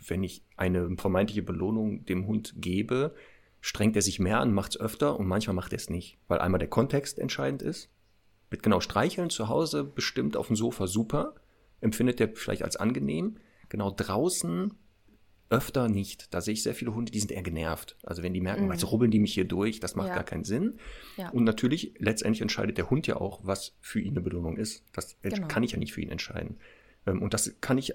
wenn ich eine vermeintliche Belohnung dem Hund gebe, strengt er sich mehr an, macht es öfter und manchmal macht er es nicht. Weil einmal der Kontext entscheidend ist. Mit genau Streicheln zu Hause bestimmt auf dem Sofa super, empfindet er vielleicht als angenehm. Genau draußen öfter nicht. Da sehe ich sehr viele Hunde, die sind eher genervt. Also wenn die merken, jetzt rubbeln die mich hier durch, das macht Ja. gar keinen Sinn. Ja. Und natürlich, letztendlich entscheidet der Hund ja auch, was für ihn eine Belohnung ist. Das Genau. kann ich ja nicht für ihn entscheiden. Ähm, Und das kann ich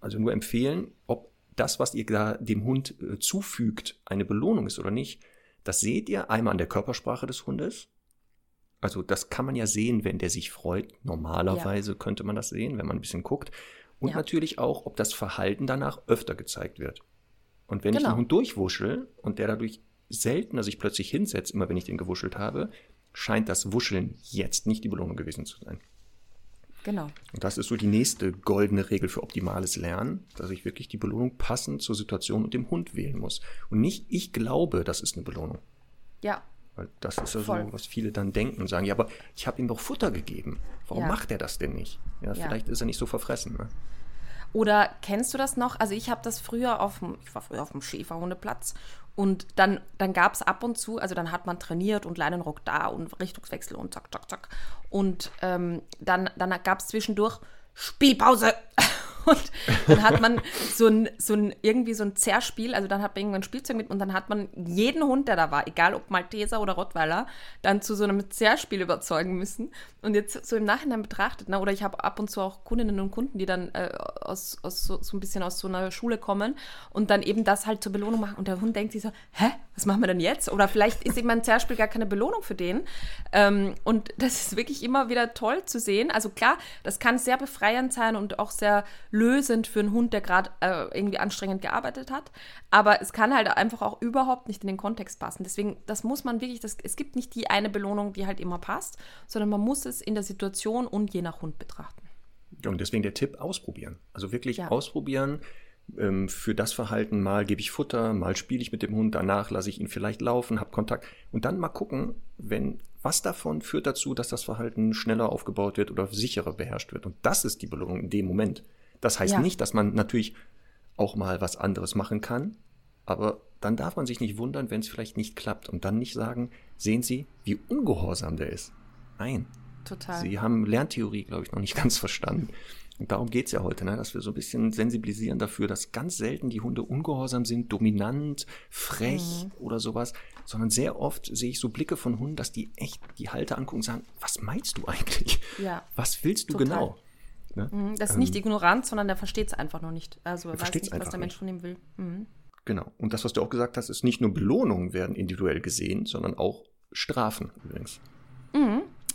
also nur empfehlen, ob das, was ihr da dem Hund äh, zufügt, eine Belohnung ist oder nicht. Das seht ihr einmal an der Körpersprache des Hundes. Also das kann man ja sehen, wenn der sich freut. Normalerweise könnte man das sehen, wenn man ein bisschen guckt. Und Ja. natürlich auch, ob das Verhalten danach öfter gezeigt wird. Und wenn ich Genau. den Hund durchwuschel und der dadurch seltener sich plötzlich hinsetzt, immer wenn ich den gewuschelt habe, scheint das Wuscheln jetzt nicht die Belohnung gewesen zu sein. Genau. Und das ist so die nächste goldene Regel für optimales Lernen, dass ich wirklich die Belohnung passend zur Situation und dem Hund wählen muss. Und nicht, ich glaube, das ist eine Belohnung. Ja. Weil das ist ja Voll. so, was viele dann denken und sagen, ja, aber ich habe ihm doch Futter gegeben. Warum Ja. macht er das denn nicht? Ja, Ja. vielleicht ist er nicht so verfressen. Ne? Oder kennst du das noch? Also ich habe das früher auf dem, ich war früher auf dem Schäferhundeplatz und dann, dann gab es ab und zu, also dann hat man trainiert und Leinenrock da und Richtungswechsel und zack, zack, zack. Und ähm, dann, dann gab es zwischendurch Spielpause. Und dann hat man so ein, so ein, irgendwie so ein Zerrspiel, also dann hat man irgendwann ein Spielzeug mit und dann hat man jeden Hund, der da war, egal ob Malteser oder Rottweiler, dann zu so einem Zerrspiel überzeugen müssen. Und jetzt so im Nachhinein betrachtet, ne, oder ich habe ab und zu auch Kundinnen und Kunden, die dann äh, aus, aus so, so ein bisschen aus so einer Schule kommen und dann eben das halt zur Belohnung machen. Und der Hund denkt sich so, hä, was machen wir denn jetzt? Oder vielleicht ist eben ein Zerrspiel gar keine Belohnung für den. Ähm, und das ist wirklich immer wieder toll zu sehen. Also klar, das kann sehr befreiend sein und auch sehr lösend für einen Hund, der gerade äh, irgendwie anstrengend gearbeitet hat. Aber es kann halt einfach auch überhaupt nicht in den Kontext passen. Deswegen, das muss man wirklich, das, es gibt nicht die eine Belohnung, die halt immer passt, sondern man muss es in der Situation und je nach Hund betrachten. Und deswegen der Tipp, ausprobieren. Also wirklich Ja. ausprobieren. Ähm, für das Verhalten mal gebe ich Futter, mal spiele ich mit dem Hund, danach lasse ich ihn vielleicht laufen, habe Kontakt. Und dann mal gucken, wenn was davon führt dazu, dass das Verhalten schneller aufgebaut wird oder sicherer beherrscht wird. Und das ist die Belohnung in dem Moment. Das heißt Ja. nicht, dass man natürlich auch mal was anderes machen kann, aber dann darf man sich nicht wundern, wenn es vielleicht nicht klappt und dann nicht sagen, sehen Sie, wie ungehorsam der ist. Nein, Total. Sie haben Lerntheorie, glaube ich, noch nicht ganz verstanden. Und darum geht es ja heute, ne? dass wir so ein bisschen sensibilisieren dafür, dass ganz selten die Hunde ungehorsam sind, dominant, frech Mhm. oder sowas, sondern sehr oft sehe ich so Blicke von Hunden, dass die echt die Halter angucken und sagen, was meinst du eigentlich? Ja. Was willst du Total. genau? Ne? Mhm, Das ist nicht Ignoranz, sondern der versteht es einfach noch nicht. Also er weiß nicht, was der Mensch nicht. von ihm will. Mhm. Genau. Und das, was du auch gesagt hast, ist nicht nur Belohnungen werden individuell gesehen, sondern auch Strafen übrigens.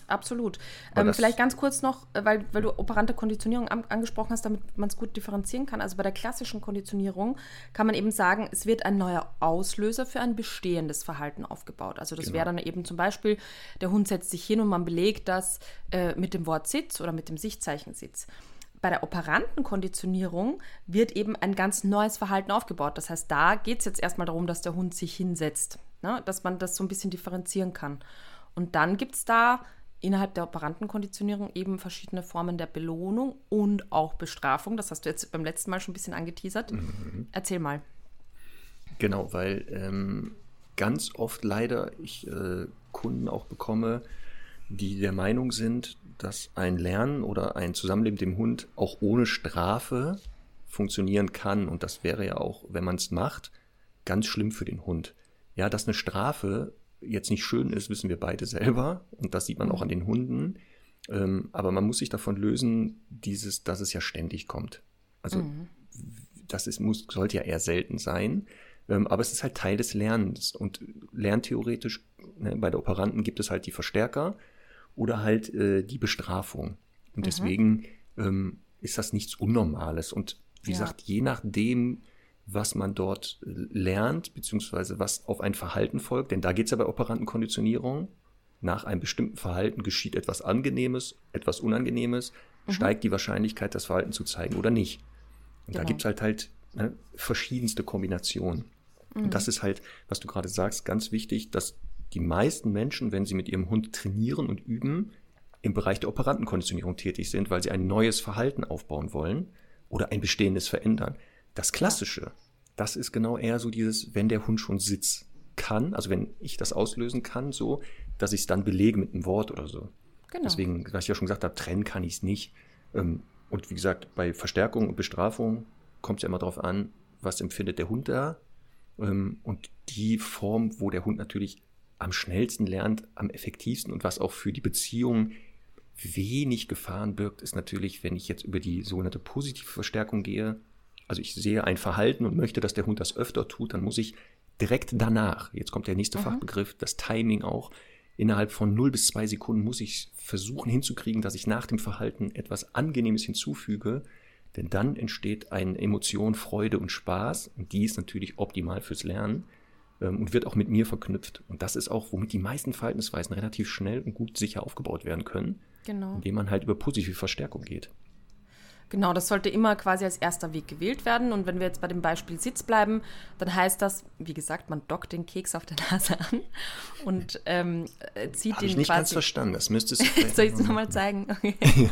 Absolut. Ähm, vielleicht ganz kurz noch, äh, weil, weil du operante Konditionierung an, angesprochen hast, damit man es gut differenzieren kann. Also bei der klassischen Konditionierung kann man eben sagen, es wird ein neuer Auslöser für ein bestehendes Verhalten aufgebaut. Also das Genau. wäre dann eben zum Beispiel, der Hund setzt sich hin und man belegt das äh, mit dem Wort Sitz oder mit dem Sichtzeichen Sitz. Bei der operanten Konditionierung wird eben ein ganz neues Verhalten aufgebaut. Das heißt, da geht es jetzt erstmal darum, dass der Hund sich hinsetzt, ne? dass man das so ein bisschen differenzieren kann. Und dann gibt es da innerhalb der Operantenkonditionierung eben verschiedene Formen der Belohnung und auch Bestrafung. Das hast du jetzt beim letzten Mal schon ein bisschen angeteasert. Mhm. Erzähl mal. Genau, weil ähm, ganz oft leider ich äh, Kunden auch bekomme, die der Meinung sind, dass ein Lernen oder ein Zusammenleben mit dem Hund auch ohne Strafe funktionieren kann. Und das wäre ja auch, wenn man es macht, ganz schlimm für den Hund. Ja, dass eine Strafe jetzt nicht schön ist, wissen wir beide selber. Und das sieht man auch an den Hunden. Ähm, aber man muss sich davon lösen, dieses, dass es ja ständig kommt. Also mhm. das ist, muss, sollte ja eher selten sein. Ähm, aber es ist halt Teil des Lernens. Und lerntheoretisch, ne, bei der Operanten gibt es halt die Verstärker oder halt äh, die Bestrafung. Und mhm. deswegen ähm, ist das nichts Unnormales. Und wie ja. gesagt, je nachdem, was man dort äh, lernt, beziehungsweise was auf ein Verhalten folgt, denn da geht es ja bei Operantenkonditionierung. Nach einem bestimmten Verhalten geschieht etwas Angenehmes, etwas Unangenehmes, mhm. steigt die Wahrscheinlichkeit, das Verhalten zu zeigen oder nicht. Und genau. da gibt es halt halt ne, verschiedenste Kombinationen. Mhm. Und das ist halt, was du gerade sagst, ganz wichtig, dass die meisten Menschen, wenn sie mit ihrem Hund trainieren und üben, im Bereich der Operantenkonditionierung tätig sind, weil sie ein neues Verhalten aufbauen wollen oder ein bestehendes verändern. Das Klassische, das ist genau eher so dieses, wenn der Hund schon Sitz kann, also wenn ich das auslösen kann, so, dass ich es dann belege mit einem Wort oder so. Genau. Deswegen, was ich ja schon gesagt habe, trennen kann ich es nicht. Ähm, und wie gesagt, bei Verstärkung und Bestrafung kommt es ja immer darauf an, was empfindet der Hund da. Ähm, und die Form, wo der Hund natürlich am schnellsten lernt, am effektivsten und was auch für die Beziehung wenig Gefahren birgt, ist natürlich, wenn ich jetzt über die sogenannte positive Verstärkung gehe. Also ich sehe ein Verhalten und möchte, dass der Hund das öfter tut, dann muss ich direkt danach, jetzt kommt der nächste mhm. Fachbegriff, das Timing auch, innerhalb von 0 bis 2 Sekunden muss ich versuchen hinzukriegen, dass ich nach dem Verhalten etwas Angenehmes hinzufüge, denn dann entsteht eine Emotion Freude und Spaß und die ist natürlich optimal fürs Lernen ähm, und wird auch mit mir verknüpft. Und das ist auch, womit die meisten Verhaltensweisen relativ schnell und gut sicher aufgebaut werden können. Genau. Indem man halt über positive Verstärkung geht. Genau, das sollte immer quasi als erster Weg gewählt werden. Und wenn wir jetzt bei dem Beispiel Sitz bleiben, dann heißt das, wie gesagt, man dockt den Keks auf der Nase an und ähm, äh, zieht Hab den ich nicht quasi. ganz verstanden. Das müsstest du. Soll ich es nochmal zeigen? Okay. ja.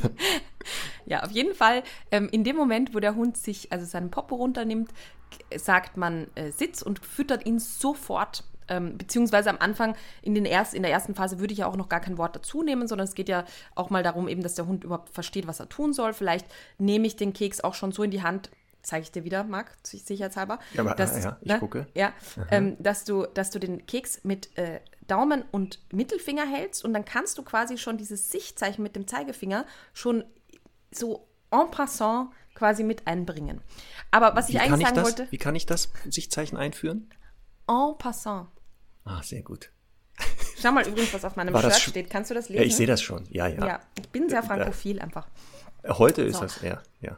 ja. auf jeden Fall. Ähm, in dem Moment, wo der Hund sich also seinen Popo runternimmt, sagt man äh, Sitz und füttert ihn sofort ähm, beziehungsweise am Anfang, in, den erst, in der ersten Phase würde ich ja auch noch gar kein Wort dazu nehmen, sondern es geht ja auch mal darum, eben, dass der Hund überhaupt versteht, was er tun soll. Vielleicht nehme ich den Keks auch schon so in die Hand, zeige ich dir wieder, Marc, sicherheitshalber. Ja, aber, dass, ja, ich ne, gucke. Ja, ähm, dass, du, dass du den Keks mit äh, Daumen und Mittelfinger hältst und dann kannst du quasi schon dieses Sichtzeichen mit dem Zeigefinger schon so en passant quasi mit einbringen. Aber was wie ich eigentlich ich sagen das, wollte. Wie kann ich das Sichtzeichen einführen? En passant. Ah, sehr gut. Schau mal übrigens, was auf meinem Shirt steht. Kannst du das lesen? Ja, ich sehe das schon. Ja, ja. Ja, ich bin sehr frankophil einfach. Heute ist so. das, ja, ja.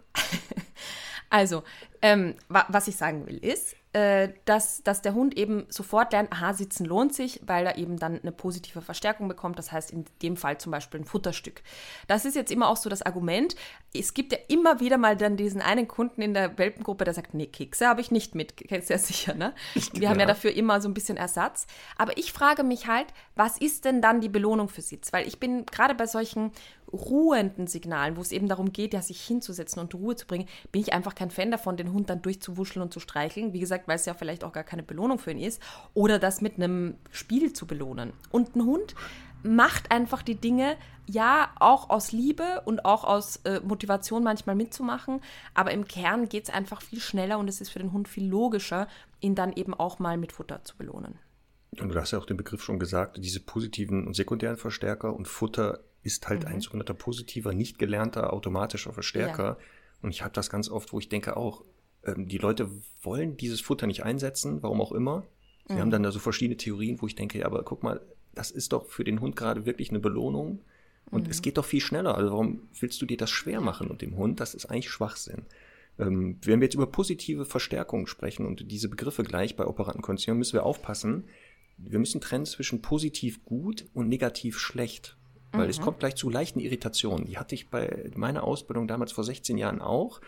also, ähm, wa was ich sagen will, ist, äh, dass, dass der Hund eben sofort lernt, aha, sitzen lohnt sich, weil er eben dann eine positive Verstärkung bekommt. Das heißt in dem Fall zum Beispiel ein Futterstück. Das ist jetzt immer auch so das Argument. Es gibt ja immer wieder mal dann diesen einen Kunden in der Welpengruppe, der sagt, nee, Kekse habe ich nicht mit. Kennst du ja sicher, ne? Wir ja. haben ja dafür immer so ein bisschen Ersatz. Aber ich frage mich halt, was ist denn dann die Belohnung für Sitz? Weil ich bin gerade bei solchen ruhenden Signalen, wo es eben darum geht, ja, sich hinzusetzen und Ruhe zu bringen, bin ich einfach kein Fan davon, den Hund dann durchzuwuscheln und zu streicheln. Wie gesagt, weil es ja vielleicht auch gar keine Belohnung für ihn ist. Oder das mit einem Spiel zu belohnen. Und ein Hund macht einfach die Dinge, ja, auch aus Liebe und auch aus äh, Motivation manchmal mitzumachen. Aber im Kern geht es einfach viel schneller und es ist für den Hund viel logischer, ihn dann eben auch mal mit Futter zu belohnen. Und du hast ja auch den Begriff schon gesagt, diese positiven und sekundären Verstärker und Futter ist halt mhm. ein sogenannter positiver, nicht gelernter automatischer Verstärker. Ja. Und ich habe das ganz oft, wo ich denke auch, ähm, die Leute wollen dieses Futter nicht einsetzen, warum auch immer. Sie mhm. haben dann da so verschiedene Theorien, wo ich denke, ja, aber guck mal, das ist doch für den Hund gerade wirklich eine Belohnung. Und mhm. es geht doch viel schneller. Also warum willst du dir das schwer machen und dem Hund? Das ist eigentlich Schwachsinn. Ähm, wenn wir jetzt über positive Verstärkung sprechen und diese Begriffe gleich bei Operantenkonditionen, müssen wir aufpassen. Wir müssen trennen zwischen positiv gut und negativ schlecht. Weil mhm. es kommt gleich zu leichten Irritationen. Die hatte ich bei meiner Ausbildung damals vor 16 Jahren auch.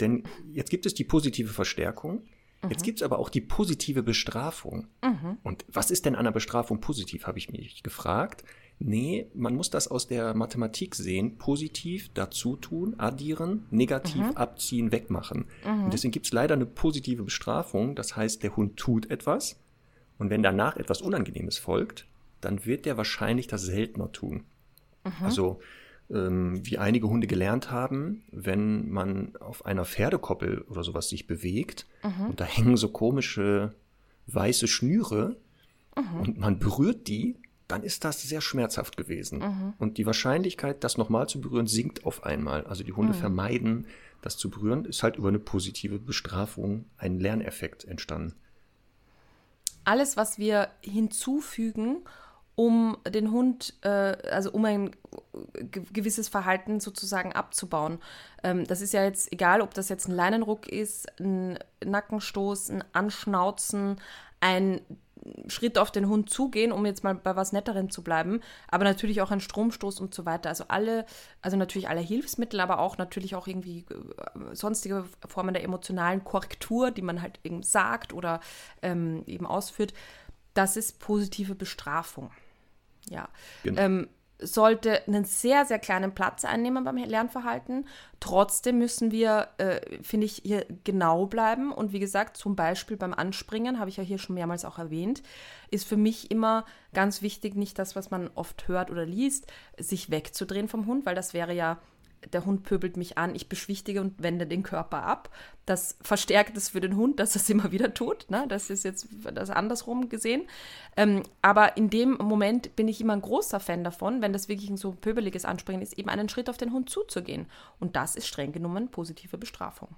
Denn jetzt gibt es die positive Verstärkung. Jetzt mhm. gibt es aber auch die positive Bestrafung. Mhm. Und was ist denn an der Bestrafung positiv, habe ich mich gefragt. Nee, man muss das aus der Mathematik sehen. Positiv dazu tun, addieren, negativ Mhm. abziehen, wegmachen. Und deswegen gibt es leider eine positive Bestrafung. Das heißt, der Hund tut etwas und wenn danach etwas Unangenehmes folgt, dann wird der wahrscheinlich das seltener tun. Also ähm, wie einige Hunde gelernt haben, wenn man auf einer Pferdekoppel oder sowas sich bewegt und da hängen so komische weiße Schnüre und man berührt die, dann ist das sehr schmerzhaft gewesen. Und die Wahrscheinlichkeit, das nochmal zu berühren, sinkt auf einmal. Also die Hunde vermeiden, das zu berühren, ist halt über eine positive Bestrafung ein Lerneffekt entstanden. alles, was wir hinzufügen, um den Hund, äh, also um ein ge- gewisses Verhalten sozusagen abzubauen. Ähm, das ist ja jetzt egal, ob das jetzt ein Leinenruck ist, ein Nackenstoß, ein Anschnauzen, ein Schritt auf den Hund zugehen, um jetzt mal bei was Netterem zu bleiben, aber natürlich auch ein Stromstoß und so weiter. Also alle, also natürlich alle Hilfsmittel, aber auch natürlich auch irgendwie äh, sonstige Formen der emotionalen Korrektur, die man halt eben sagt oder ähm, eben ausführt. Das ist positive Bestrafung. Ja. Genau. Ähm, sollte einen sehr, sehr kleinen Platz einnehmen beim Lernverhalten. Trotzdem müssen wir, äh, finde ich, hier genau bleiben. Und wie gesagt, zum Beispiel beim Anspringen, habe ich ja hier schon mehrmals auch erwähnt, ist für mich immer ganz wichtig, nicht das, was man oft hört oder liest, sich wegzudrehen vom Hund, weil das wäre ja der Hund pöbelt mich an, ich beschwichtige und wende den Körper ab. Das verstärkt es für den Hund, dass er es immer wieder tut. Ne? Das ist jetzt das andersrum gesehen. Ähm, aber in dem Moment bin ich immer ein großer Fan davon, wenn das wirklich ein so pöbeliges Anspringen ist, eben einen Schritt auf den Hund zuzugehen. Und das ist streng genommen positive Bestrafung.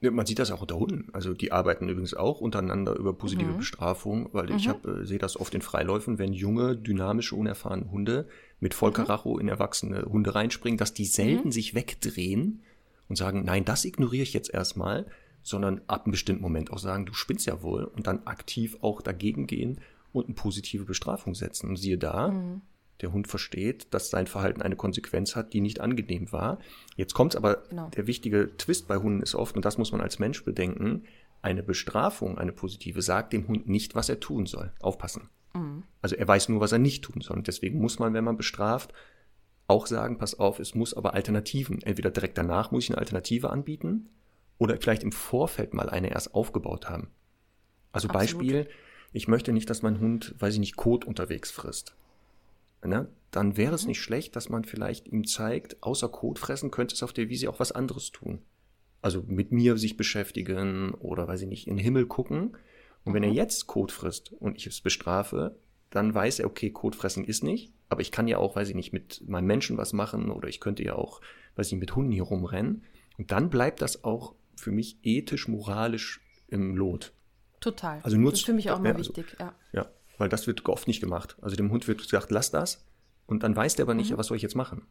Ja, man sieht das auch unter Hunden. Also die arbeiten übrigens auch untereinander über positive Mhm. Bestrafung, weil ich hab, äh, sehe das oft in Freiläufen, wenn junge, dynamische, unerfahrene Hunde mit Vollkaracho in erwachsene Hunde reinspringen, dass die selten sich wegdrehen und sagen, nein, das ignoriere ich jetzt erstmal, sondern ab einem bestimmten Moment auch sagen, du spinnst ja wohl und dann aktiv auch dagegen gehen und eine positive Bestrafung setzen. Und siehe da, der Hund versteht, dass sein Verhalten eine Konsequenz hat, die nicht angenehm war. Jetzt kommt aber, Genau. der wichtige Twist bei Hunden ist oft, und das muss man als Mensch bedenken, eine Bestrafung, eine positive, sagt dem Hund nicht, was er tun soll. Aufpassen. Also er weiß nur, was er nicht tun soll. Und deswegen muss man, wenn man bestraft, auch sagen, pass auf, es muss aber Alternativen. Entweder direkt danach muss ich eine Alternative anbieten oder vielleicht im Vorfeld mal eine erst aufgebaut haben. Also Absolut. Beispiel, ich möchte nicht, dass mein Hund, weiß ich nicht, Kot unterwegs frisst. Ne? Dann wäre es nicht schlecht, dass man vielleicht ihm zeigt, außer Kot fressen könnte es auf der Wiese auch was anderes tun. Also mit mir sich beschäftigen oder weiß ich nicht, in den Himmel gucken. Und wenn er jetzt Kot frisst und ich es bestrafe, dann weiß er, okay, Kot fressen ist nicht, aber ich kann ja auch, weiß ich nicht, mit meinem Menschen was machen oder ich könnte ja auch, weiß ich nicht, mit Hunden hier rumrennen. Und dann bleibt das auch für mich ethisch, moralisch im Lot. Total. Also nur das ist für mich auch mal also- wichtig. Ja. Ja, weil das wird oft nicht gemacht. Also dem Hund wird gesagt, lass das. Und dann weiß der aber nicht, ja, was soll ich jetzt machen?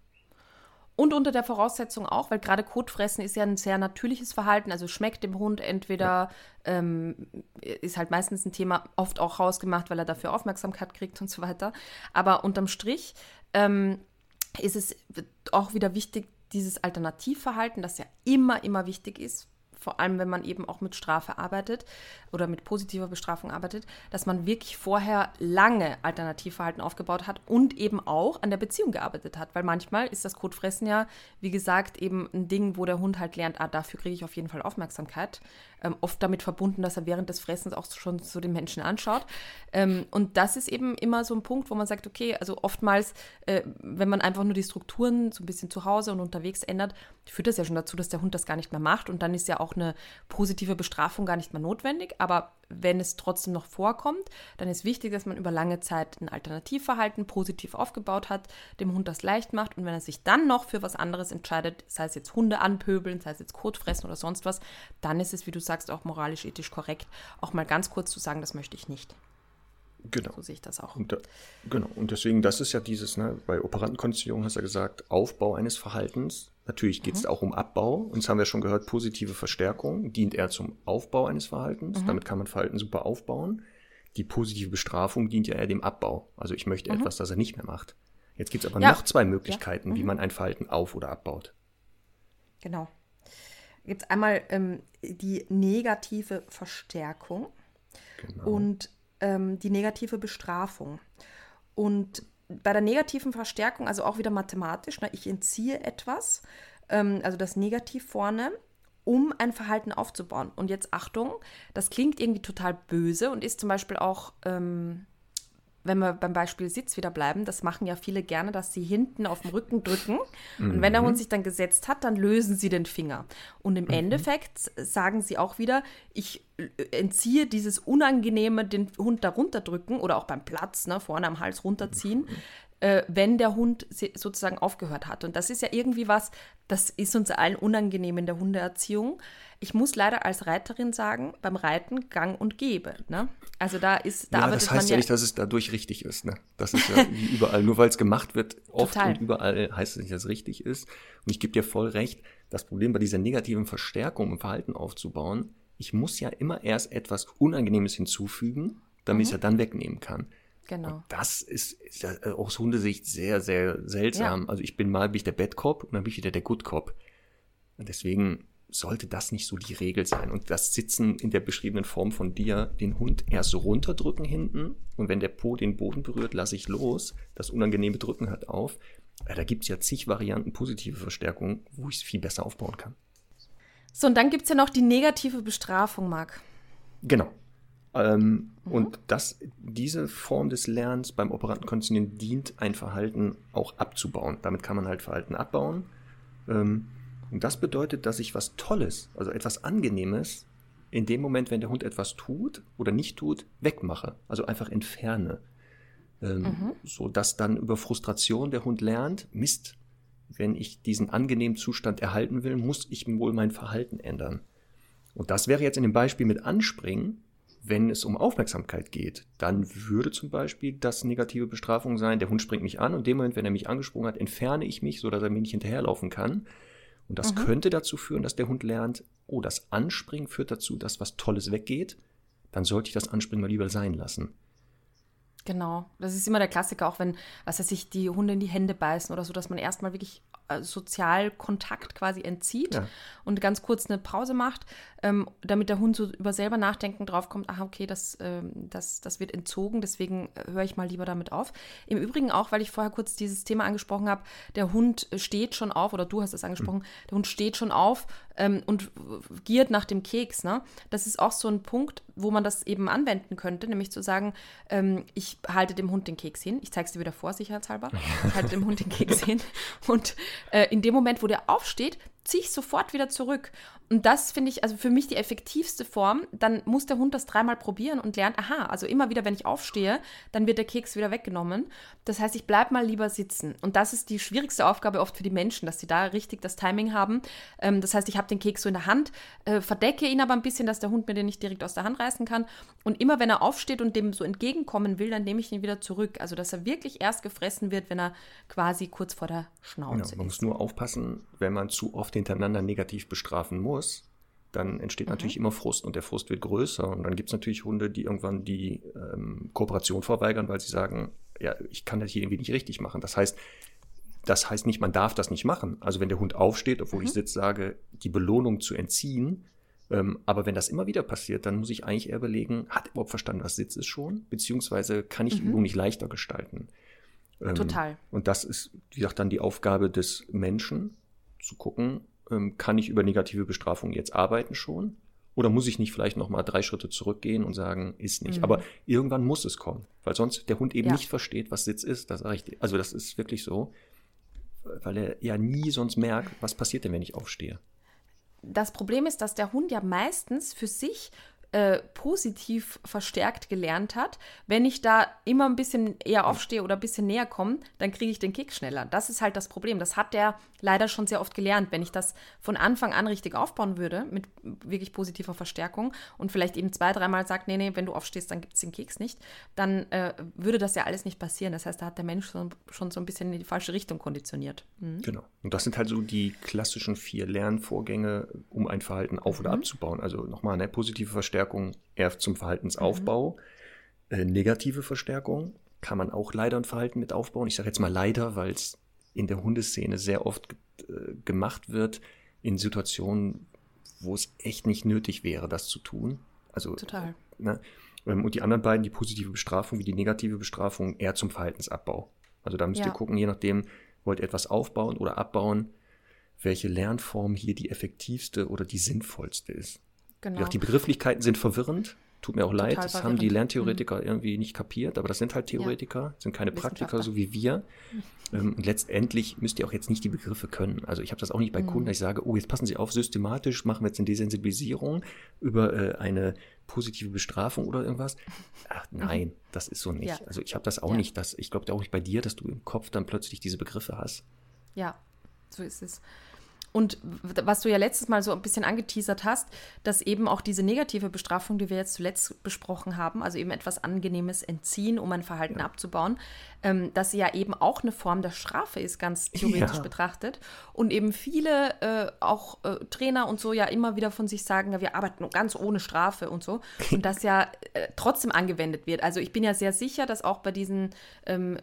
Und unter der Voraussetzung auch, weil gerade Kotfressen ist ja ein sehr natürliches Verhalten, also schmeckt dem Hund entweder, ähm, ist halt meistens ein Thema, oft auch rausgemacht, weil er dafür Aufmerksamkeit kriegt und so weiter. Aber unterm Strich ähm, ist es auch wieder wichtig, dieses Alternativverhalten, das ja immer, immer wichtig ist, vor allem wenn man eben auch mit Strafe arbeitet oder mit positiver Bestrafung arbeitet, dass man wirklich vorher lange Alternativverhalten aufgebaut hat und eben auch an der Beziehung gearbeitet hat. Weil manchmal ist das Kotfressen ja, wie gesagt, eben ein Ding, wo der Hund halt lernt, ah, dafür kriege ich auf jeden Fall Aufmerksamkeit. Ähm, oft damit verbunden, dass er während des Fressens auch schon so den Menschen anschaut. Ähm, und das ist eben immer so ein Punkt, wo man sagt, okay, also oftmals, äh, wenn man einfach nur die Strukturen so ein bisschen zu Hause und unterwegs ändert, führt das ja schon dazu, dass der Hund das gar nicht mehr macht. Und dann ist ja auch eine positive Bestrafung gar nicht mehr notwendig. Aber wenn es trotzdem noch vorkommt, dann ist wichtig, dass man über lange Zeit ein Alternativverhalten positiv aufgebaut hat, dem Hund das leicht macht. Und wenn er sich dann noch für was anderes entscheidet, sei es jetzt Hunde anpöbeln, sei es jetzt Kot fressen oder sonst was, dann ist es, wie du sagst, auch moralisch, ethisch korrekt, auch mal ganz kurz zu sagen, das möchte ich nicht. Genau. So sehe ich das auch. Und da, genau. Und deswegen, das ist ja dieses, ne, bei Operantenkonditionierung hast du ja gesagt, Aufbau eines Verhaltens. Natürlich geht es auch um Abbau. Und das haben wir schon gehört, positive Verstärkung dient eher zum Aufbau eines Verhaltens. Damit kann man Verhalten super aufbauen. Die positive Bestrafung dient ja eher dem Abbau. Also ich möchte etwas, das er nicht mehr macht. Jetzt gibt es aber Ja. noch zwei Möglichkeiten, wie man ein Verhalten auf- oder abbaut. Genau. Gibt es einmal ähm, die negative Verstärkung Genau. und ähm, die negative Bestrafung. Und bei der negativen Verstärkung, also auch wieder mathematisch, ne, ich entziehe etwas, ähm, also das Negativ vorne, um ein Verhalten aufzubauen. Und jetzt Achtung, das klingt irgendwie total böse und ist zum Beispiel auch ähm, wenn wir beim Beispiel Sitz wieder bleiben, das machen ja viele gerne, dass sie hinten auf dem Rücken drücken. Mhm. Und wenn der Hund mhm. sich dann gesetzt hat, dann lösen sie den Finger. Und im mhm. Endeffekt sagen sie auch wieder, ich äh, entziehe dieses Unangenehme, den Hund darunter drücken oder auch beim Platz, ne, vorne am Hals runterziehen, mhm äh, wenn der Hund sozusagen aufgehört hat. Und das ist ja irgendwie was, das ist uns allen unangenehm in der Hundeerziehung. Ich muss leider als Reiterin sagen, beim Reiten gang und gäbe. Ne? Also da ist, da ja, das heißt ja, ja nicht, dass es dadurch richtig ist. Ne? Das ist ja überall. Nur weil es gemacht wird, oft Total. und überall heißt es nicht, dass es richtig ist. Und ich gebe dir voll recht, das Problem bei dieser negativen Verstärkung im Verhalten aufzubauen, ich muss ja immer erst etwas Unangenehmes hinzufügen, damit mhm. ich es ja dann wegnehmen kann. Genau. Und das ist, ist ja aus Hundesicht sehr, sehr seltsam. Ja. Also ich bin mal bin ich der Bad Cop und dann bin ich wieder der Good Cop. Und deswegen sollte das nicht so die Regel sein. Und das Sitzen in der beschriebenen Form von dir, den Hund erst so runterdrücken hinten und wenn der Po den Boden berührt, lasse ich los. Das unangenehme Drücken hört auf. Da gibt es ja zig Varianten positive Verstärkung, wo ich es viel besser aufbauen kann. So, und dann gibt es ja noch die negative Bestrafung, Marc. Genau. Ähm, mhm. Und das, diese Form des Lernens beim operanten Konditionieren dient, ein Verhalten auch abzubauen. Damit kann man halt Verhalten abbauen. Ähm, und das bedeutet, dass ich was Tolles, also etwas Angenehmes, in dem Moment, wenn der Hund etwas tut oder nicht tut, wegmache. Also einfach entferne. Ähm, mhm. So dass dann über Frustration der Hund lernt, Mist, wenn ich diesen angenehmen Zustand erhalten will, muss ich wohl mein Verhalten ändern. Und das wäre jetzt in dem Beispiel mit Anspringen wenn es um Aufmerksamkeit geht, dann würde zum Beispiel das negative Bestrafung sein, der Hund springt mich an und in dem Moment, wenn er mich angesprungen hat, entferne ich mich, sodass er mir nicht hinterherlaufen kann. Und das mhm. könnte dazu führen, dass der Hund lernt, oh, das Anspringen führt dazu, dass was Tolles weggeht. Dann sollte ich das Anspringen mal lieber sein lassen. Genau, das ist immer der Klassiker, auch wenn, was weiß ich, die Hunde in die Hände beißen oder so, dass man erstmal wirklich äh, Sozialkontakt quasi entzieht ja. und ganz kurz eine Pause macht, ähm, damit der Hund so über selber nachdenken draufkommt, ach okay, das, ähm, das, das wird entzogen, deswegen äh, höre ich mal lieber damit auf. Im Übrigen auch, weil ich vorher kurz dieses Thema angesprochen habe, der Hund steht schon auf, oder du hast es angesprochen, mhm. der Hund steht schon auf ähm, und giert nach dem Keks. Ne? Das ist auch so ein Punkt, wo man das eben anwenden könnte, nämlich zu sagen, ähm, ich halte dem Hund den Keks hin, ich zeige es dir wieder vor, sicherheitshalber, ich halte dem Hund den Keks hin und äh, in dem Moment, wo der aufsteht, ziehe ich sofort wieder zurück. Und das finde ich also für mich die effektivste Form. Dann muss der Hund das dreimal probieren und lernt, aha, also immer wieder, wenn ich aufstehe, dann wird der Keks wieder weggenommen. Das heißt, ich bleibe mal lieber sitzen. Und das ist die schwierigste Aufgabe oft für die Menschen, dass sie da richtig das Timing haben. Ähm, das heißt, ich habe den Keks so in der Hand, äh, verdecke ihn aber ein bisschen, dass der Hund mir den nicht direkt aus der Hand reißen kann. Und immer, wenn er aufsteht und dem so entgegenkommen will, dann nehme ich ihn wieder zurück. Also, dass er wirklich erst gefressen wird, wenn er quasi kurz vor der Schnauze genau, man ist. Man muss nur aufpassen, wenn man zu oft hintereinander negativ bestrafen muss, dann entsteht mhm. natürlich immer Frust und der Frust wird größer. Und dann gibt es natürlich Hunde, die irgendwann die ähm, Kooperation verweigern, weil sie sagen, ja, ich kann das hier irgendwie nicht richtig machen. Das heißt, das heißt nicht, man darf das nicht machen. Also wenn der Hund aufsteht, obwohl mhm. ich sitze, sage, die Belohnung zu entziehen, ähm, aber wenn das immer wieder passiert, dann muss ich eigentlich eher überlegen, hat er überhaupt verstanden, was Sitz ist schon? Beziehungsweise kann ich die mhm. Übung nicht leichter gestalten? Ähm, Total. Und das ist, wie gesagt, dann die Aufgabe des Menschen, zu gucken, ähm, kann ich über negative Bestrafung jetzt arbeiten schon? Oder muss ich nicht vielleicht noch mal drei Schritte zurückgehen und sagen, ist nicht. Mhm. Aber irgendwann muss es kommen, weil sonst der Hund eben ja. nicht versteht, was Sitz ist. Das ich, also das ist wirklich so, weil er ja nie sonst merkt, was passiert denn, wenn ich aufstehe. Das Problem ist, dass der Hund ja meistens für sich äh, positiv verstärkt gelernt hat. Wenn ich da immer ein bisschen eher aufstehe oder ein bisschen näher komme, dann kriege ich den Kick schneller. Das ist halt das Problem. Das hat der leider schon sehr oft gelernt. Wenn ich das von Anfang an richtig aufbauen würde, mit wirklich positiver Verstärkung und vielleicht eben zwei, dreimal sagt, nee, nee, wenn du aufstehst, dann gibt es den Keks nicht, dann äh, würde das ja alles nicht passieren. Das heißt, da hat der Mensch so, schon so ein bisschen in die falsche Richtung konditioniert. Mhm. Genau. Und das sind halt so die klassischen vier Lernvorgänge, um ein Verhalten auf- oder mhm. abzubauen. Also nochmal eine positive Verstärkung Verstärkung eher zum Verhaltensaufbau. Mhm. Äh, negative Verstärkung kann man auch leider ein Verhalten mit aufbauen. Ich sage jetzt mal leider, weil es in der Hundeszene sehr oft äh, gemacht wird in Situationen, wo es echt nicht nötig wäre, das zu tun. Also, Total. Ne? Und die anderen beiden, die positive Bestrafung wie die negative Bestrafung, eher zum Verhaltensabbau. Also da müsst Ja. ihr gucken, je nachdem, wollt ihr etwas aufbauen oder abbauen, welche Lernform hier die effektivste oder die sinnvollste ist. Genau. Ja, die Begrifflichkeiten sind verwirrend. Tut mir auch leid, das haben die verwirrend. Mhm. Lerntheoretiker irgendwie nicht kapiert, aber das sind halt Theoretiker, sind keine Praktiker, so wie wir. Ähm, Und letztendlich müsst ihr auch jetzt nicht die Begriffe können. Also ich habe das auch nicht bei Mhm. Kunden, dass ich sage, oh, jetzt passen Sie auf, systematisch machen wir jetzt eine Desensibilisierung über äh, eine positive Bestrafung oder irgendwas. Ach nein, das ist so nicht. Mhm. Ja. Also ich habe das auch Ja. nicht. Das, ich glaube auch nicht bei dir, dass du im Kopf dann plötzlich diese Begriffe hast. Ja, so ist es. Und was du ja letztes Mal so ein bisschen angeteasert hast, dass eben auch diese negative Bestrafung, die wir jetzt zuletzt besprochen haben, also eben etwas Angenehmes entziehen, um ein Verhalten abzubauen, ähm, dass sie ja eben auch eine Form der Strafe ist, ganz theoretisch Ja. betrachtet. Und eben viele, äh, auch äh, Trainer und so, ja immer wieder von sich sagen, ja, wir arbeiten ganz ohne Strafe und so. Und das ja äh, trotzdem angewendet wird. Also ich bin ja sehr sicher, dass auch bei diesen, ähm,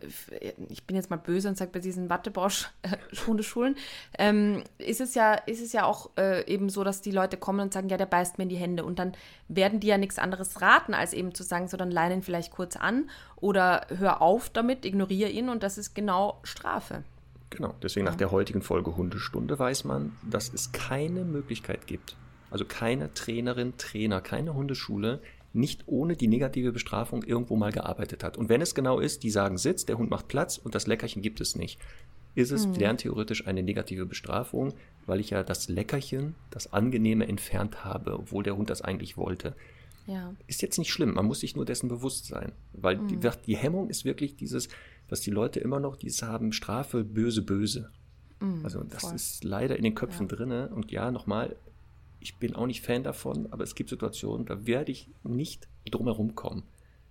ich bin jetzt mal böse und sage, bei diesen Wattebausch-Hundeschulen, ähm, ist es ja, ist es ja auch äh, eben so, dass die Leute kommen und sagen, ja, der beißt mir in die Hände. Und dann werden die ja nichts anderes raten, als eben zu sagen, so dann leine ihn vielleicht kurz an oder hör auf damit, ignoriere ihn und das ist genau Strafe. Genau, deswegen nach der heutigen Folge Hundestunde weiß man, dass es keine Möglichkeit gibt, also keine Trainerin, Trainer, keine Hundeschule, nicht ohne die negative Bestrafung irgendwo mal gearbeitet hat. Und wenn es genau ist, die sagen Sitz, der Hund macht Platz und das Leckerchen gibt es nicht, ist es lerntheoretisch eine negative Bestrafung, weil ich ja das Leckerchen, das Angenehme entfernt habe, obwohl der Hund das eigentlich wollte. Ja. Ist jetzt nicht schlimm, man muss sich nur dessen bewusst sein. Weil die, die Hemmung ist wirklich dieses, dass die Leute immer noch dieses haben, Strafe, böse, böse. also das voll. ist leider in den Köpfen drinne. Und ja, nochmal, ich bin auch nicht Fan davon, aber es gibt Situationen, da werde ich nicht drumherum kommen.